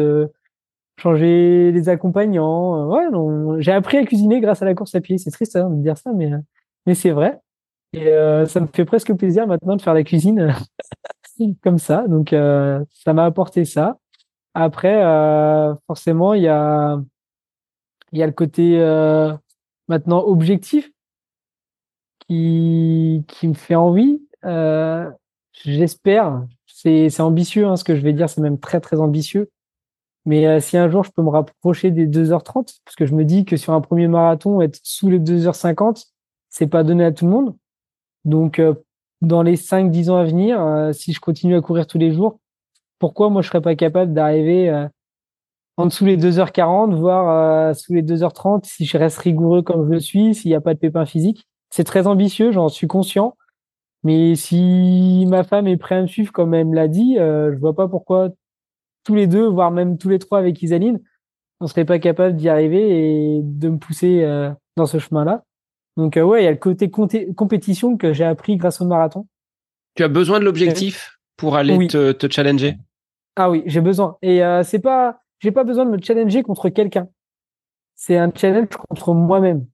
changer les accompagnants. ouais, j'ai appris à cuisiner grâce à la course à pied. C'est triste hein, de dire ça, mais, mais c'est vrai. Et ça me fait presque plaisir maintenant de faire la cuisine comme ça. Donc, ça m'a apporté ça. Après, forcément, il y a, il y a le côté maintenant objectif qui, qui me fait envie. Euh, J'espère. C'est ambitieux, hein, ce que je vais dire, c'est même très très ambitieux. Mais euh, si un jour je peux me rapprocher des 2h30, parce que je me dis que sur un premier marathon, être sous les 2h50, c'est pas donné à tout le monde. Donc, euh, dans les 5-10 ans à venir, si je continue à courir tous les jours, pourquoi moi je serais pas capable d'arriver en dessous les 2h40, voire sous les 2h30 si je reste rigoureux comme je le suis, s'il n'y a pas de pépin physique c'est très ambitieux, j'en suis conscient. Mais si ma femme est prête à me suivre, comme elle me l'a dit, euh, je vois pas pourquoi tous les deux, voire même tous les trois avec Isaline, on serait pas capable d'y arriver et de me pousser euh, dans ce chemin-là. Donc euh, ouais, il y a le côté compétition que j'ai appris grâce au marathon. Tu as besoin de l'objectif pour aller te, te, challenger? Ah oui, j'ai besoin. Et euh, c'est pas, j'ai pas besoin de me challenger contre quelqu'un. C'est un challenge contre moi-même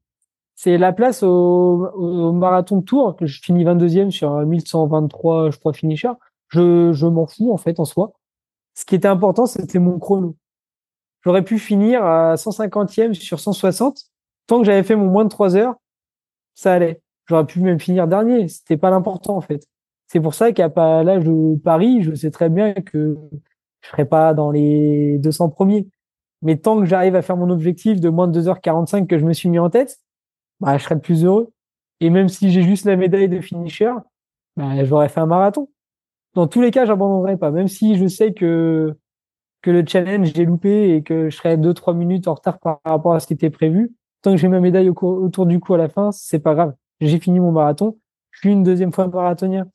c'est la place au, marathon de Tours que je finis 22e sur 1123 je crois finisher. Je je m'en fous en fait en soi. Ce qui était important c'était mon chrono. J'aurais pu finir à 150e sur 160 tant que j'avais fait mon moins de 3 heures, ça allait. J'aurais pu même finir dernier, c'était pas l'important en fait. C'est pour ça qu'à l'âge de Paris, je sais très bien que je serai pas dans les 200 premiers. Mais tant que j'arrive à faire mon objectif de moins de 2h45 que je me suis mis en tête, bah, je serais le plus heureux. Et même si j'ai juste la médaille de finisher, bah, j'aurais fait un marathon. Dans tous les cas, j'abandonnerai pas. Même si je sais que, que le challenge, j'ai loupé et que je deux, trois minutes en retard par rapport à ce qui était prévu. Tant que j'ai ma médaille autour du cou à la fin, c'est pas grave. J'ai fini mon marathon. Je suis une deuxième fois marathonien.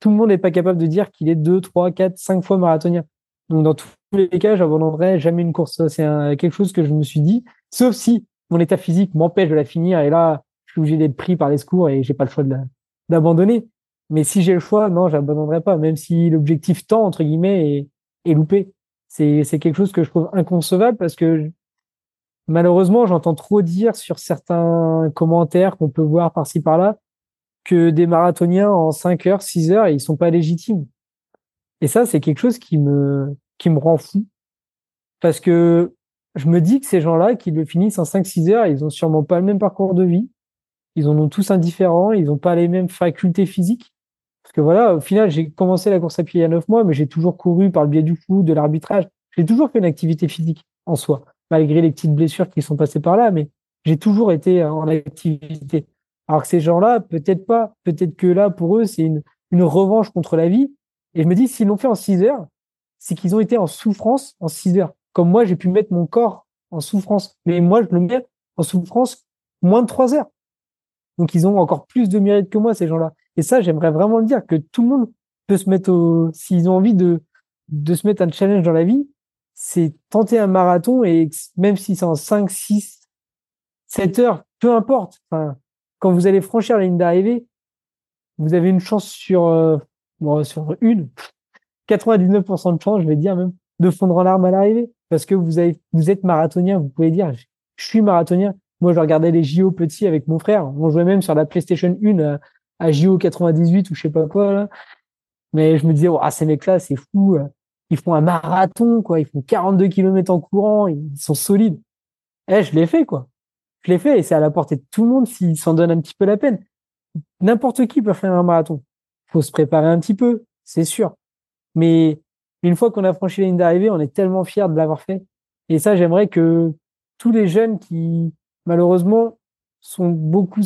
Tout le monde n'est pas capable de dire qu'il est deux, trois, quatre, cinq fois marathonien. Donc, dans tous les cas, j'abandonnerai jamais une course. C'est quelque chose que je me suis dit. Sauf si mon état physique m'empêche de la finir et là, je suis obligé d'être pris par les secours et j'ai pas le choix d'abandonner. Mais si j'ai le choix, non, j'abandonnerai pas, même si l'objectif temps, entre guillemets, est, loupé. C'est, c'est quelque chose que je trouve inconcevable parce que malheureusement, j'entends trop dire sur certains commentaires qu'on peut voir par-ci par-là que des marathoniens en 5 heures, 6 heures, ils sont pas légitimes. Et ça, c'est quelque chose qui me, qui me rend fou. Parce que je me dis que ces gens-là, qui le finissent en 5-6 heures, ils ont sûrement pas le même parcours de vie. Ils en ont tous indifférents. Ils n'ont pas les mêmes facultés physiques. Parce que voilà, au final, j'ai commencé la course à pied il y a 9 mois, mais j'ai toujours couru par le biais du foot, de l'arbitrage. J'ai toujours fait une activité physique en soi, malgré les petites blessures qui sont passées par là, mais j'ai toujours été en activité. Alors que ces gens-là, peut-être pas, peut-être que là, pour eux, c'est une, une revanche contre la vie. Et je me dis, s'ils l'ont fait en 6 heures, c'est qu'ils ont été en souffrance en 6 heures comme moi, j'ai pu mettre mon corps en souffrance. Mais moi, je le mets en souffrance moins de trois heures. Donc, ils ont encore plus de mérite que moi, ces gens-là. Et ça, j'aimerais vraiment le dire, que tout le monde peut se mettre au, s'ils ont envie de, se mettre un challenge dans la vie, c'est tenter un marathon et même si c'est en 5, 6, 7 heures, peu importe. Quand vous allez franchir la ligne d'arrivée, vous avez une chance sur, euh, une, 99% de chance, je vais dire même, de fondre en larmes à l'arrivée parce que vous avez, vous êtes marathonien, vous pouvez dire, je suis marathonien. Moi, je regardais les JO petits avec mon frère. On jouait même sur la PlayStation 1 à, JO 98 ou je sais pas quoi, là. Mais je me disais, ah, ces mecs-là, c'est fou. Ils font un marathon, quoi. Ils font 42 km en courant. Ils sont solides. Eh, je l'ai fait, quoi. Je l'ai fait et c'est à la portée de tout le monde s'ils s'en donnent un petit peu la peine. N'importe qui peut faire un marathon. Faut se préparer un petit peu, c'est sûr. Mais une fois qu'on a franchi la ligne d'arrivée, on est tellement fiers de l'avoir fait. Et ça, j'aimerais que tous les jeunes qui, malheureusement, sont beaucoup,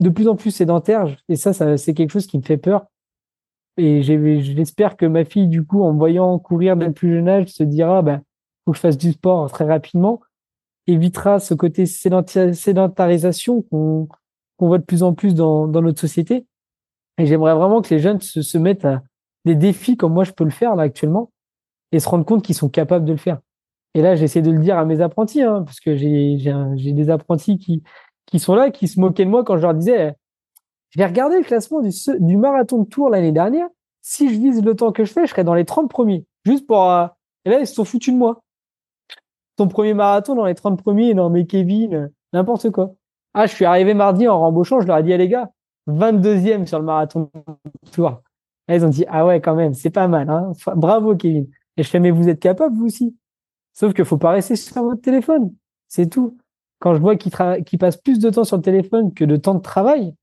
de plus en plus sédentaires, et ça, c'est quelque chose qui me fait peur. Et j'espère que ma fille, du coup, en me voyant courir dès le plus jeune âge, se dira, ben, faut que je fasse du sport très rapidement, évitera ce côté sédentarisation qu'on voit de plus en plus dans, dans notre société. Et j'aimerais vraiment que les jeunes se, se mettent à des défis comme moi je peux le faire là actuellement et se rendre compte qu'ils sont capables de le faire. Et là, j'essaie de le dire à mes apprentis, hein, parce que j'ai j'ai des apprentis qui sont là, qui se moquaient de moi quand je leur disais, je vais regarder le classement du, du marathon de Tours l'année dernière. si je vise le temps que je fais, je serais dans les 30 premiers. Juste pour. Euh, et là, ils se sont foutus de moi. Ton premier marathon dans les 30 premiers, non, mais Kevin, euh, n'importe quoi. Ah, je suis arrivé mardi en rembauchant, je leur ai dit, ah, les gars, 22e sur le marathon tour. Et ils ont dit, ah ouais, quand même, c'est pas mal, hein. Bravo, Kevin. Et je fais, mais vous êtes capable, vous aussi. Sauf qu'il faut pas rester sur votre téléphone. C'est tout. Quand je vois qu'ils qu passent plus de temps sur le téléphone que de temps de travail,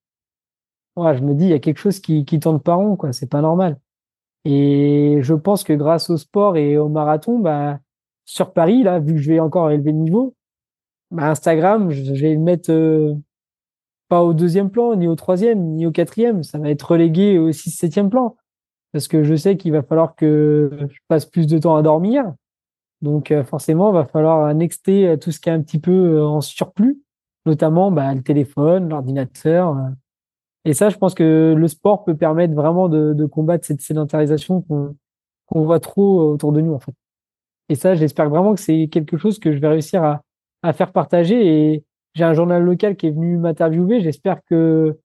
je me dis, il y a quelque chose qui, qui tourne pas rond, quoi. C'est pas normal. Et je pense que grâce au sport et au marathon, bah, sur Paris, là, vu que je vais encore élever le niveau, bah, Instagram, je vais mettre euh, au deuxième plan, ni au troisième, ni au quatrième. Ça va être relégué au six, septième plan. Parce que je sais qu'il va falloir que je passe plus de temps à dormir. Donc euh, forcément, il va falloir annexer euh, tout ce qui est un petit peu en surplus, notamment bah, le téléphone, l'ordinateur. Et ça, je pense que le sport peut permettre vraiment de, combattre cette sédentarisation qu'on qu'on voit trop autour de nous, en fait. Et ça, j'espère vraiment que c'est quelque chose que je vais réussir à, à faire partager. Et j'ai un journal local qui est venu m'interviewer. J'espère que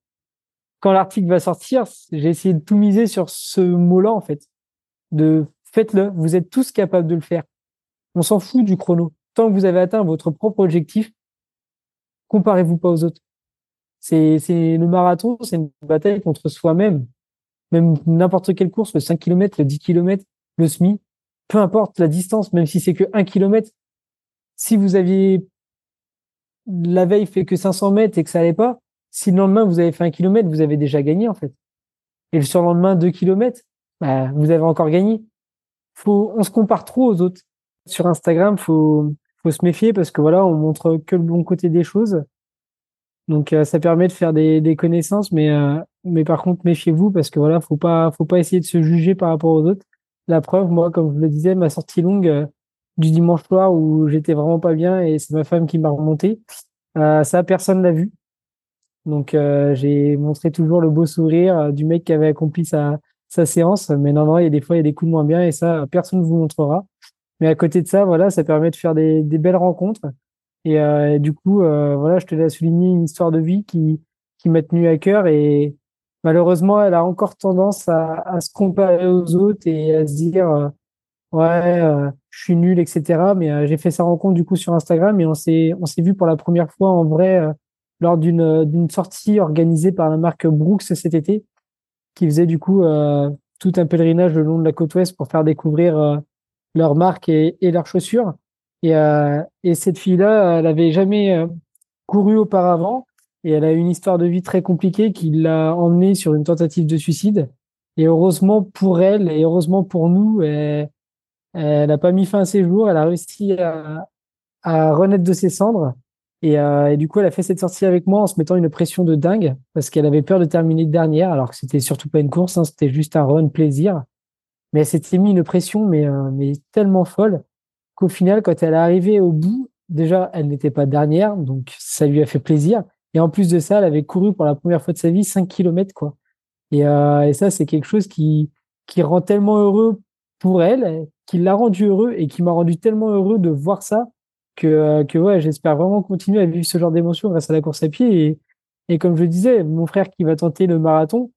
quand l'article va sortir, j'ai essayé de tout miser sur ce mot-là, en fait. De faites-le. Vous êtes tous capables de le faire. On s'en fout du chrono. Tant que vous avez atteint votre propre objectif, comparez-vous pas aux autres. C'est, le marathon, c'est une bataille contre soi-même. Même n'importe quelle course, le 5 km, le 10 km, le semi, peu importe la distance, même si c'est que 1 km, si vous aviez la veille fait que 500 mètres et que ça allait pas, si le lendemain vous avez fait un kilomètre, vous avez déjà gagné en fait. Et le surlendemain 2 kilomètres, bah, vous avez encore gagné. Faut, on se compare trop aux autres. Sur Instagram, faut, faut se méfier parce que voilà, on montre que le bon côté des choses. Donc euh, ça permet de faire des, des connaissances, mais euh, mais par contre méfiez-vous parce que voilà, faut pas faut pas essayer de se juger par rapport aux autres. La preuve, moi, comme je le disais, ma sortie longue euh, du dimanche soir où j'étais vraiment pas bien et c'est ma femme qui m'a remonté. ça, personne l'a vu. Donc j'ai montré toujours le beau sourire du mec qui avait accompli sa sa séance, mais non non, il y a des fois il y a des coups de moins bien et ça personne ne vous montrera. Mais à côté de ça, voilà, ça permet de faire des, belles rencontres et, euh, du coup, euh, voilà, je te laisse souligner une histoire de vie qui, qui m'a tenu à cœur et malheureusement, elle a encore tendance à, à se comparer aux autres et à se dire euh, ouais, je suis nul, etc. Mais j'ai fait sa rencontre du coup sur Instagram et on s'est on s'est vu pour la première fois en vrai lors d'une d'une sortie organisée par la marque Brooks cet été, qui faisait du coup tout un pèlerinage le long de la côte ouest pour faire découvrir leur marque et, et leurs chaussures. Et, euh, et cette fille-là, elle avait jamais euh, couru auparavant et elle a eu une histoire de vie très compliquée qui l'a emmenée sur une tentative de suicide. Et heureusement pour elle et heureusement pour nous, n'a pas mis fin à ses jours. Elle a réussi à, à renaître de ses cendres. Et, euh, du coup, elle a fait cette sortie avec moi en se mettant une pression de dingue parce qu'elle avait peur de terminer dernière, alors que c'était surtout pas une course, hein, c'était juste un run plaisir. Mais elle s'était mis une pression, mais, euh, mais tellement folle qu'au final, quand elle est arrivée au bout, déjà, elle n'était pas dernière, donc ça lui a fait plaisir. Et en plus de ça, elle avait couru pour la première fois de sa vie 5 km, quoi. Et, euh, et ça, c'est quelque chose qui, qui rend tellement heureux pour elle, qui l'a rendu heureux et qui m'a rendu tellement heureux de voir ça que, euh, que ouais, j'espère vraiment continuer à vivre ce genre d'émotion grâce à la course à pied. Et, et comme je disais, mon frère qui va tenter le marathon,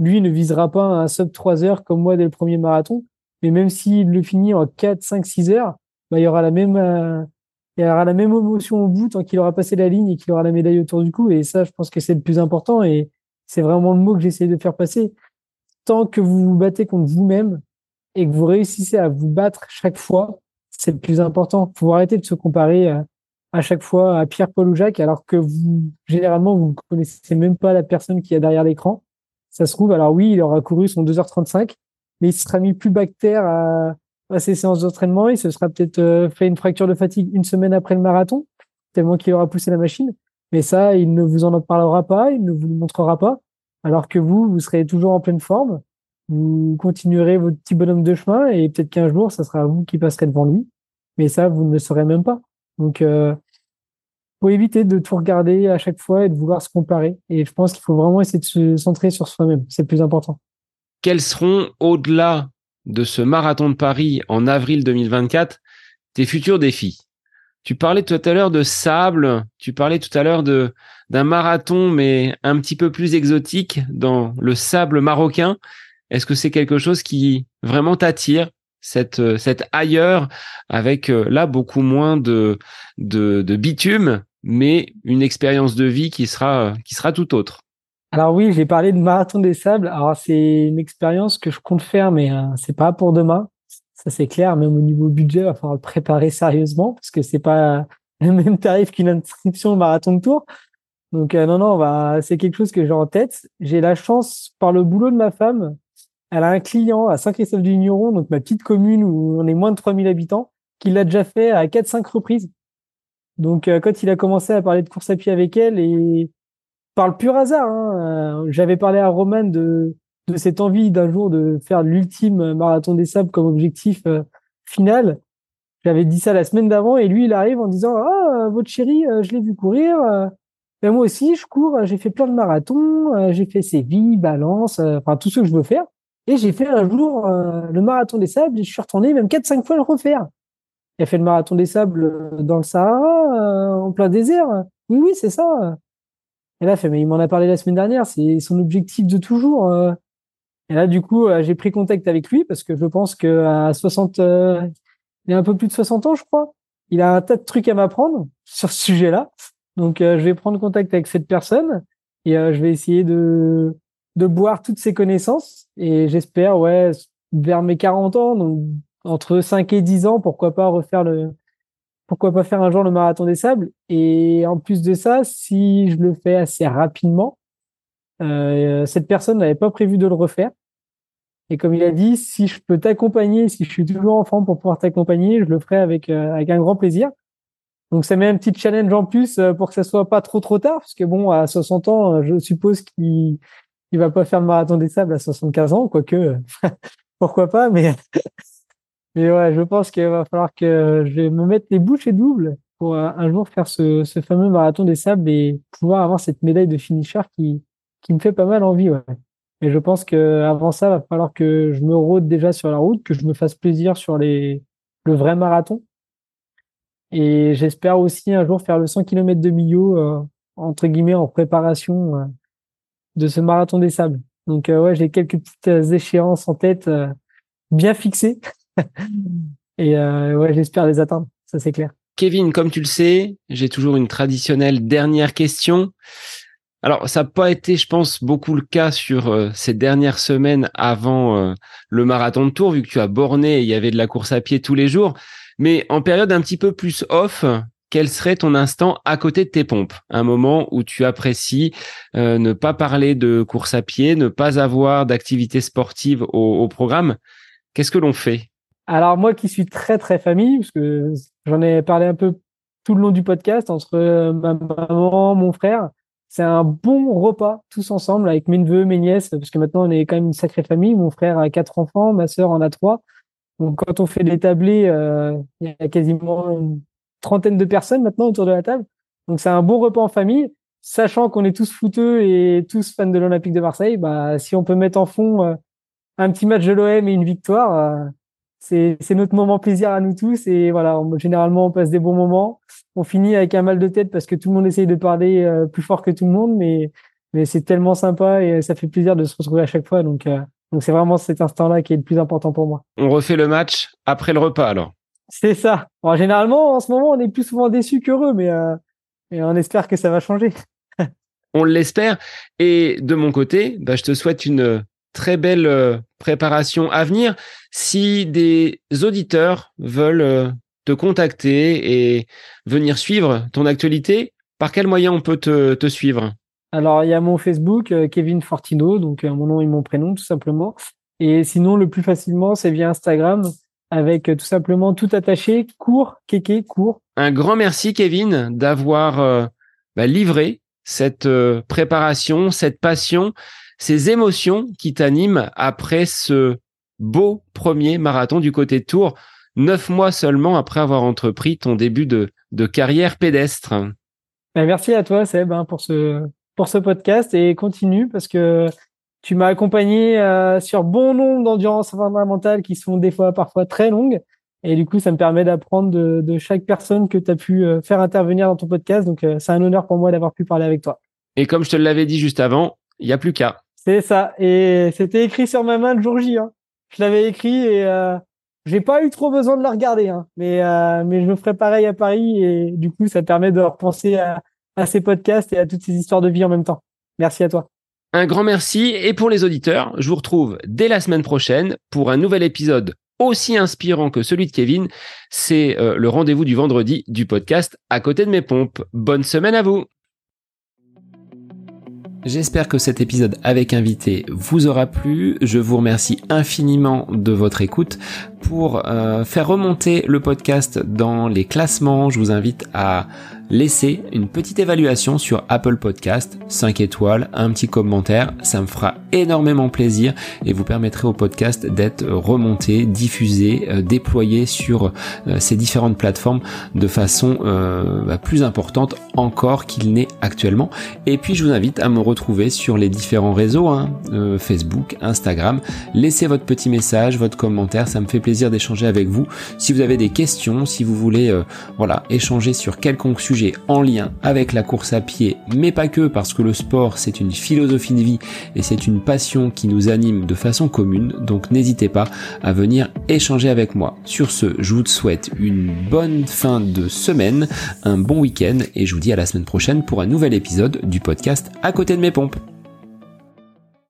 lui ne visera pas un sub 3 heures comme moi dès le premier marathon. Mais même s'il le finit en 4, 5, 6 heures, bah, il y aura la même, euh, il y aura la même émotion au bout tant qu'il aura passé la ligne et qu'il aura la médaille autour du cou. Et ça, je pense que c'est le plus important et c'est vraiment le mot que j'essaie de faire passer. Tant que vous vous battez contre vous-même et que vous réussissez à vous battre chaque fois, c'est le plus important. Faut arrêter de se comparer à, euh, à chaque fois à Pierre, Paul ou Jacques, alors que vous, généralement, vous ne connaissez même pas la personne qui est derrière l'écran. Ça se trouve, alors oui, il aura couru son 2h35, mais il sera mis plus bactère à, à ses séances d'entraînement. Il se sera peut-être euh, fait une fracture de fatigue une semaine après le marathon, tellement qu'il aura poussé la machine. Mais ça, il ne vous en parlera pas, il ne vous le montrera pas. Alors que vous, vous serez toujours en pleine forme. Vous continuerez votre petit bonhomme de chemin et peut-être qu'un jour, ça sera vous qui passerez devant lui. Mais ça, vous ne le saurez même pas. Donc, euh, faut éviter de tout regarder à chaque fois et de vouloir se comparer. Et je pense qu'il faut vraiment essayer de se centrer sur soi-même. C'est le plus important. Quels seront, au-delà de ce marathon de Paris en avril 2024, tes futurs défis? Tu parlais tout à l'heure de sable, tu parlais tout à l'heure de d'un marathon mais un petit peu plus exotique dans le sable marocain. Est-ce que c'est quelque chose qui vraiment t'attire cette, euh, cette ailleurs avec euh, là beaucoup moins de, de, bitume, mais une expérience de vie qui sera, qui sera tout autre? Alors oui, j'ai parlé de marathon des sables. Alors c'est une expérience que je compte faire, mais euh, c'est pas pour demain. Ça c'est clair. Même au niveau budget, il va falloir le préparer sérieusement parce que c'est pas le même tarif qu'une inscription au marathon de Tour. Donc non non, c'est quelque chose que j'ai en tête. J'ai la chance par le boulot de ma femme elle a un client à Saint-Christophe-du-Vigneron, donc ma petite commune où on est moins de 3000 habitants, qui l'a déjà fait à 4-5 reprises. Donc euh, quand il a commencé à parler de course à pied avec elle, et par le pur hasard, hein, euh, j'avais parlé à Roman de, cette envie d'un jour de faire l'ultime marathon des sables comme objectif euh, final. J'avais dit ça la semaine d'avant et lui il arrive en disant ah votre chérie je l'ai vu courir ben, moi aussi je cours j'ai fait plein de marathons j'ai fait Séville Balance enfin tout ce que je veux faire et j'ai fait un jour euh, le marathon des sables et je suis retourné même 4-5 fois le refaire. A fait le marathon des sables euh, dans le Sahara, euh, en plein désert. Oui, oui, c'est ça. Et là, fait, mais il m'en a parlé la semaine dernière, c'est son objectif de toujours. Et là, du coup, j'ai pris contact avec lui parce que je pense que à 60, il a un peu plus de 60 ans, je crois. Il a un tas de trucs à m'apprendre sur ce sujet-là. Donc, je vais prendre contact avec cette personne et je vais essayer de de boire toutes ces connaissances. Et j'espère, ouais, vers mes 40 ans, donc entre 5 et 10 ans, pourquoi pas refaire le, pourquoi pas faire un jour le marathon des sables. Et en plus de ça, si je le fais assez rapidement, euh, cette personne n'avait pas prévu de le refaire. Et comme il a dit, si je peux t'accompagner, si je suis toujours en forme pour pouvoir t'accompagner, je le ferai avec, euh, avec un grand plaisir. Donc ça met un petit challenge en plus euh, pour que ça soit pas trop trop tard, parce que bon, à 60 ans, je suppose qu'il il va pas faire le marathon des sables à 75 ans, quoique pourquoi pas, mais mais ouais, je pense qu'il va falloir que je me mettre les bouches et doubles pour euh, un jour faire ce, fameux marathon des sables et pouvoir avoir cette médaille de finisher qui qui me fait pas mal envie, ouais. Mais je pense que avant ça, il va falloir que je me rôde déjà sur la route, que je me fasse plaisir sur les le vrai marathon. Et j'espère aussi un jour faire le 100 km de Millau, euh, entre guillemets, en préparation de ce marathon des sables. Donc euh, ouais, j'ai quelques petites euh, échéances en tête euh, bien fixées. Et ouais, j'espère les atteindre, ça c'est clair. Kevin, comme tu le sais, j'ai toujours une traditionnelle dernière question. Alors, ça n'a pas été, je pense, beaucoup le cas sur ces dernières semaines avant le marathon de Tours, vu que tu as borné et il y avait de la course à pied tous les jours. Mais en période un petit peu plus off, quel serait ton instant à côté de tes pompes? Un moment où tu apprécies euh, ne pas parler de course à pied, ne pas avoir d'activité sportive au, programme? Qu'est-ce que l'on fait? Alors moi qui suis très très famille, parce que j'en ai parlé un peu tout le long du podcast entre euh, ma maman, mon frère, c'est un bon repas tous ensemble avec mes neveux, mes nièces, parce que maintenant on est quand même une sacrée famille. Mon frère a quatre enfants, ma sœur en a trois. Donc quand on fait des tablés, euh, il y a quasiment trentaine de personnes maintenant autour de la table. Donc c'est un bon repas en famille, sachant qu'on est tous fouteux et tous fans de l'Olympique de Marseille. Bah, si on peut mettre en fond euh, un petit match de l'OM et une victoire, euh, c'est, notre moment plaisir à nous tous. Et voilà, généralement on passe des bons moments. On finit avec un mal de tête parce que tout le monde essaye de parler euh, plus fort que tout le monde, mais c'est tellement sympa et ça fait plaisir de se retrouver à chaque fois. Donc c'est vraiment cet instant-là qui est le plus important pour moi. On refait le match après le repas alors. C'est ça. généralement, en ce moment, on est plus souvent déçu qu'heureux, mais, euh, mais on espère que ça va changer. on l'espère. Et de mon côté, bah, je te souhaite une très belle euh, préparation à venir. Si des auditeurs veulent euh, te contacter et venir suivre ton actualité, par quel moyen on peut te, te suivre? Alors, il y a mon Facebook, Kevin Fortino, donc mon nom et mon prénom, tout simplement. Et sinon, le plus facilement, c'est via Instagram avec euh, tout simplement tout attaché, court, kéké, court. Un grand merci Kevin d'avoir euh, bah, livré cette euh, préparation, cette passion, ces émotions qui t'animent après ce beau premier marathon du côté de Tours, neuf mois seulement après avoir entrepris ton début de, de carrière pédestre. Ben, merci à toi Seb hein, pour ce pour ce podcast et continue parce que tu m'as accompagné euh, sur bon nombre d'endurances fondamentales qui sont des fois parfois très longues. Et du coup, ça me permet d'apprendre de, chaque personne que tu as pu euh, faire intervenir dans ton podcast. Donc, euh, c'est un honneur pour moi d'avoir pu parler avec toi. Et comme je te l'avais dit juste avant, il n'y a plus qu'à. C'est ça. Et c'était écrit sur ma main le jour J. Hein. Je l'avais écrit et euh, j'ai pas eu trop besoin de le regarder. Hein. Mais, euh, mais je me ferai pareil à Paris et du coup, ça permet de repenser à, à ces podcasts et à toutes ces histoires de vie en même temps. Merci à toi. Un grand merci. Et pour les auditeurs, je vous retrouve dès la semaine prochaine pour un nouvel épisode aussi inspirant que celui de Kevin. C'est euh, le rendez-vous du vendredi du podcast À côté de mes pompes. Bonne semaine à vous. J'espère que cet épisode avec invité vous aura plu. Je vous remercie infiniment de votre écoute. Pour euh, faire remonter le podcast dans les classements, je vous invite à laisser une petite évaluation sur Apple Podcast, 5 étoiles, un petit commentaire, ça me fera énormément plaisir et vous permettrez au podcast d'être remonté, diffusé, euh, déployé sur euh, ces différentes plateformes de façon euh, bah, plus importante encore qu'il n'est actuellement. Et puis je vous invite à me retrouver sur les différents réseaux, hein, Facebook, Instagram. Laissez votre petit message, votre commentaire, ça me fait plaisir d'échanger avec vous. Si vous avez des questions, si vous voulez voilà, échanger sur quelconque sujet en lien avec la course à pied, mais pas que, parce que le sport c'est une philosophie de vie et c'est une passion qui nous anime de façon commune, donc n'hésitez pas à venir échanger avec moi. Sur ce, je vous souhaite une bonne fin de semaine, un bon week-end et je vous dis à la semaine prochaine pour un nouvel épisode du podcast à côté de mes pompes.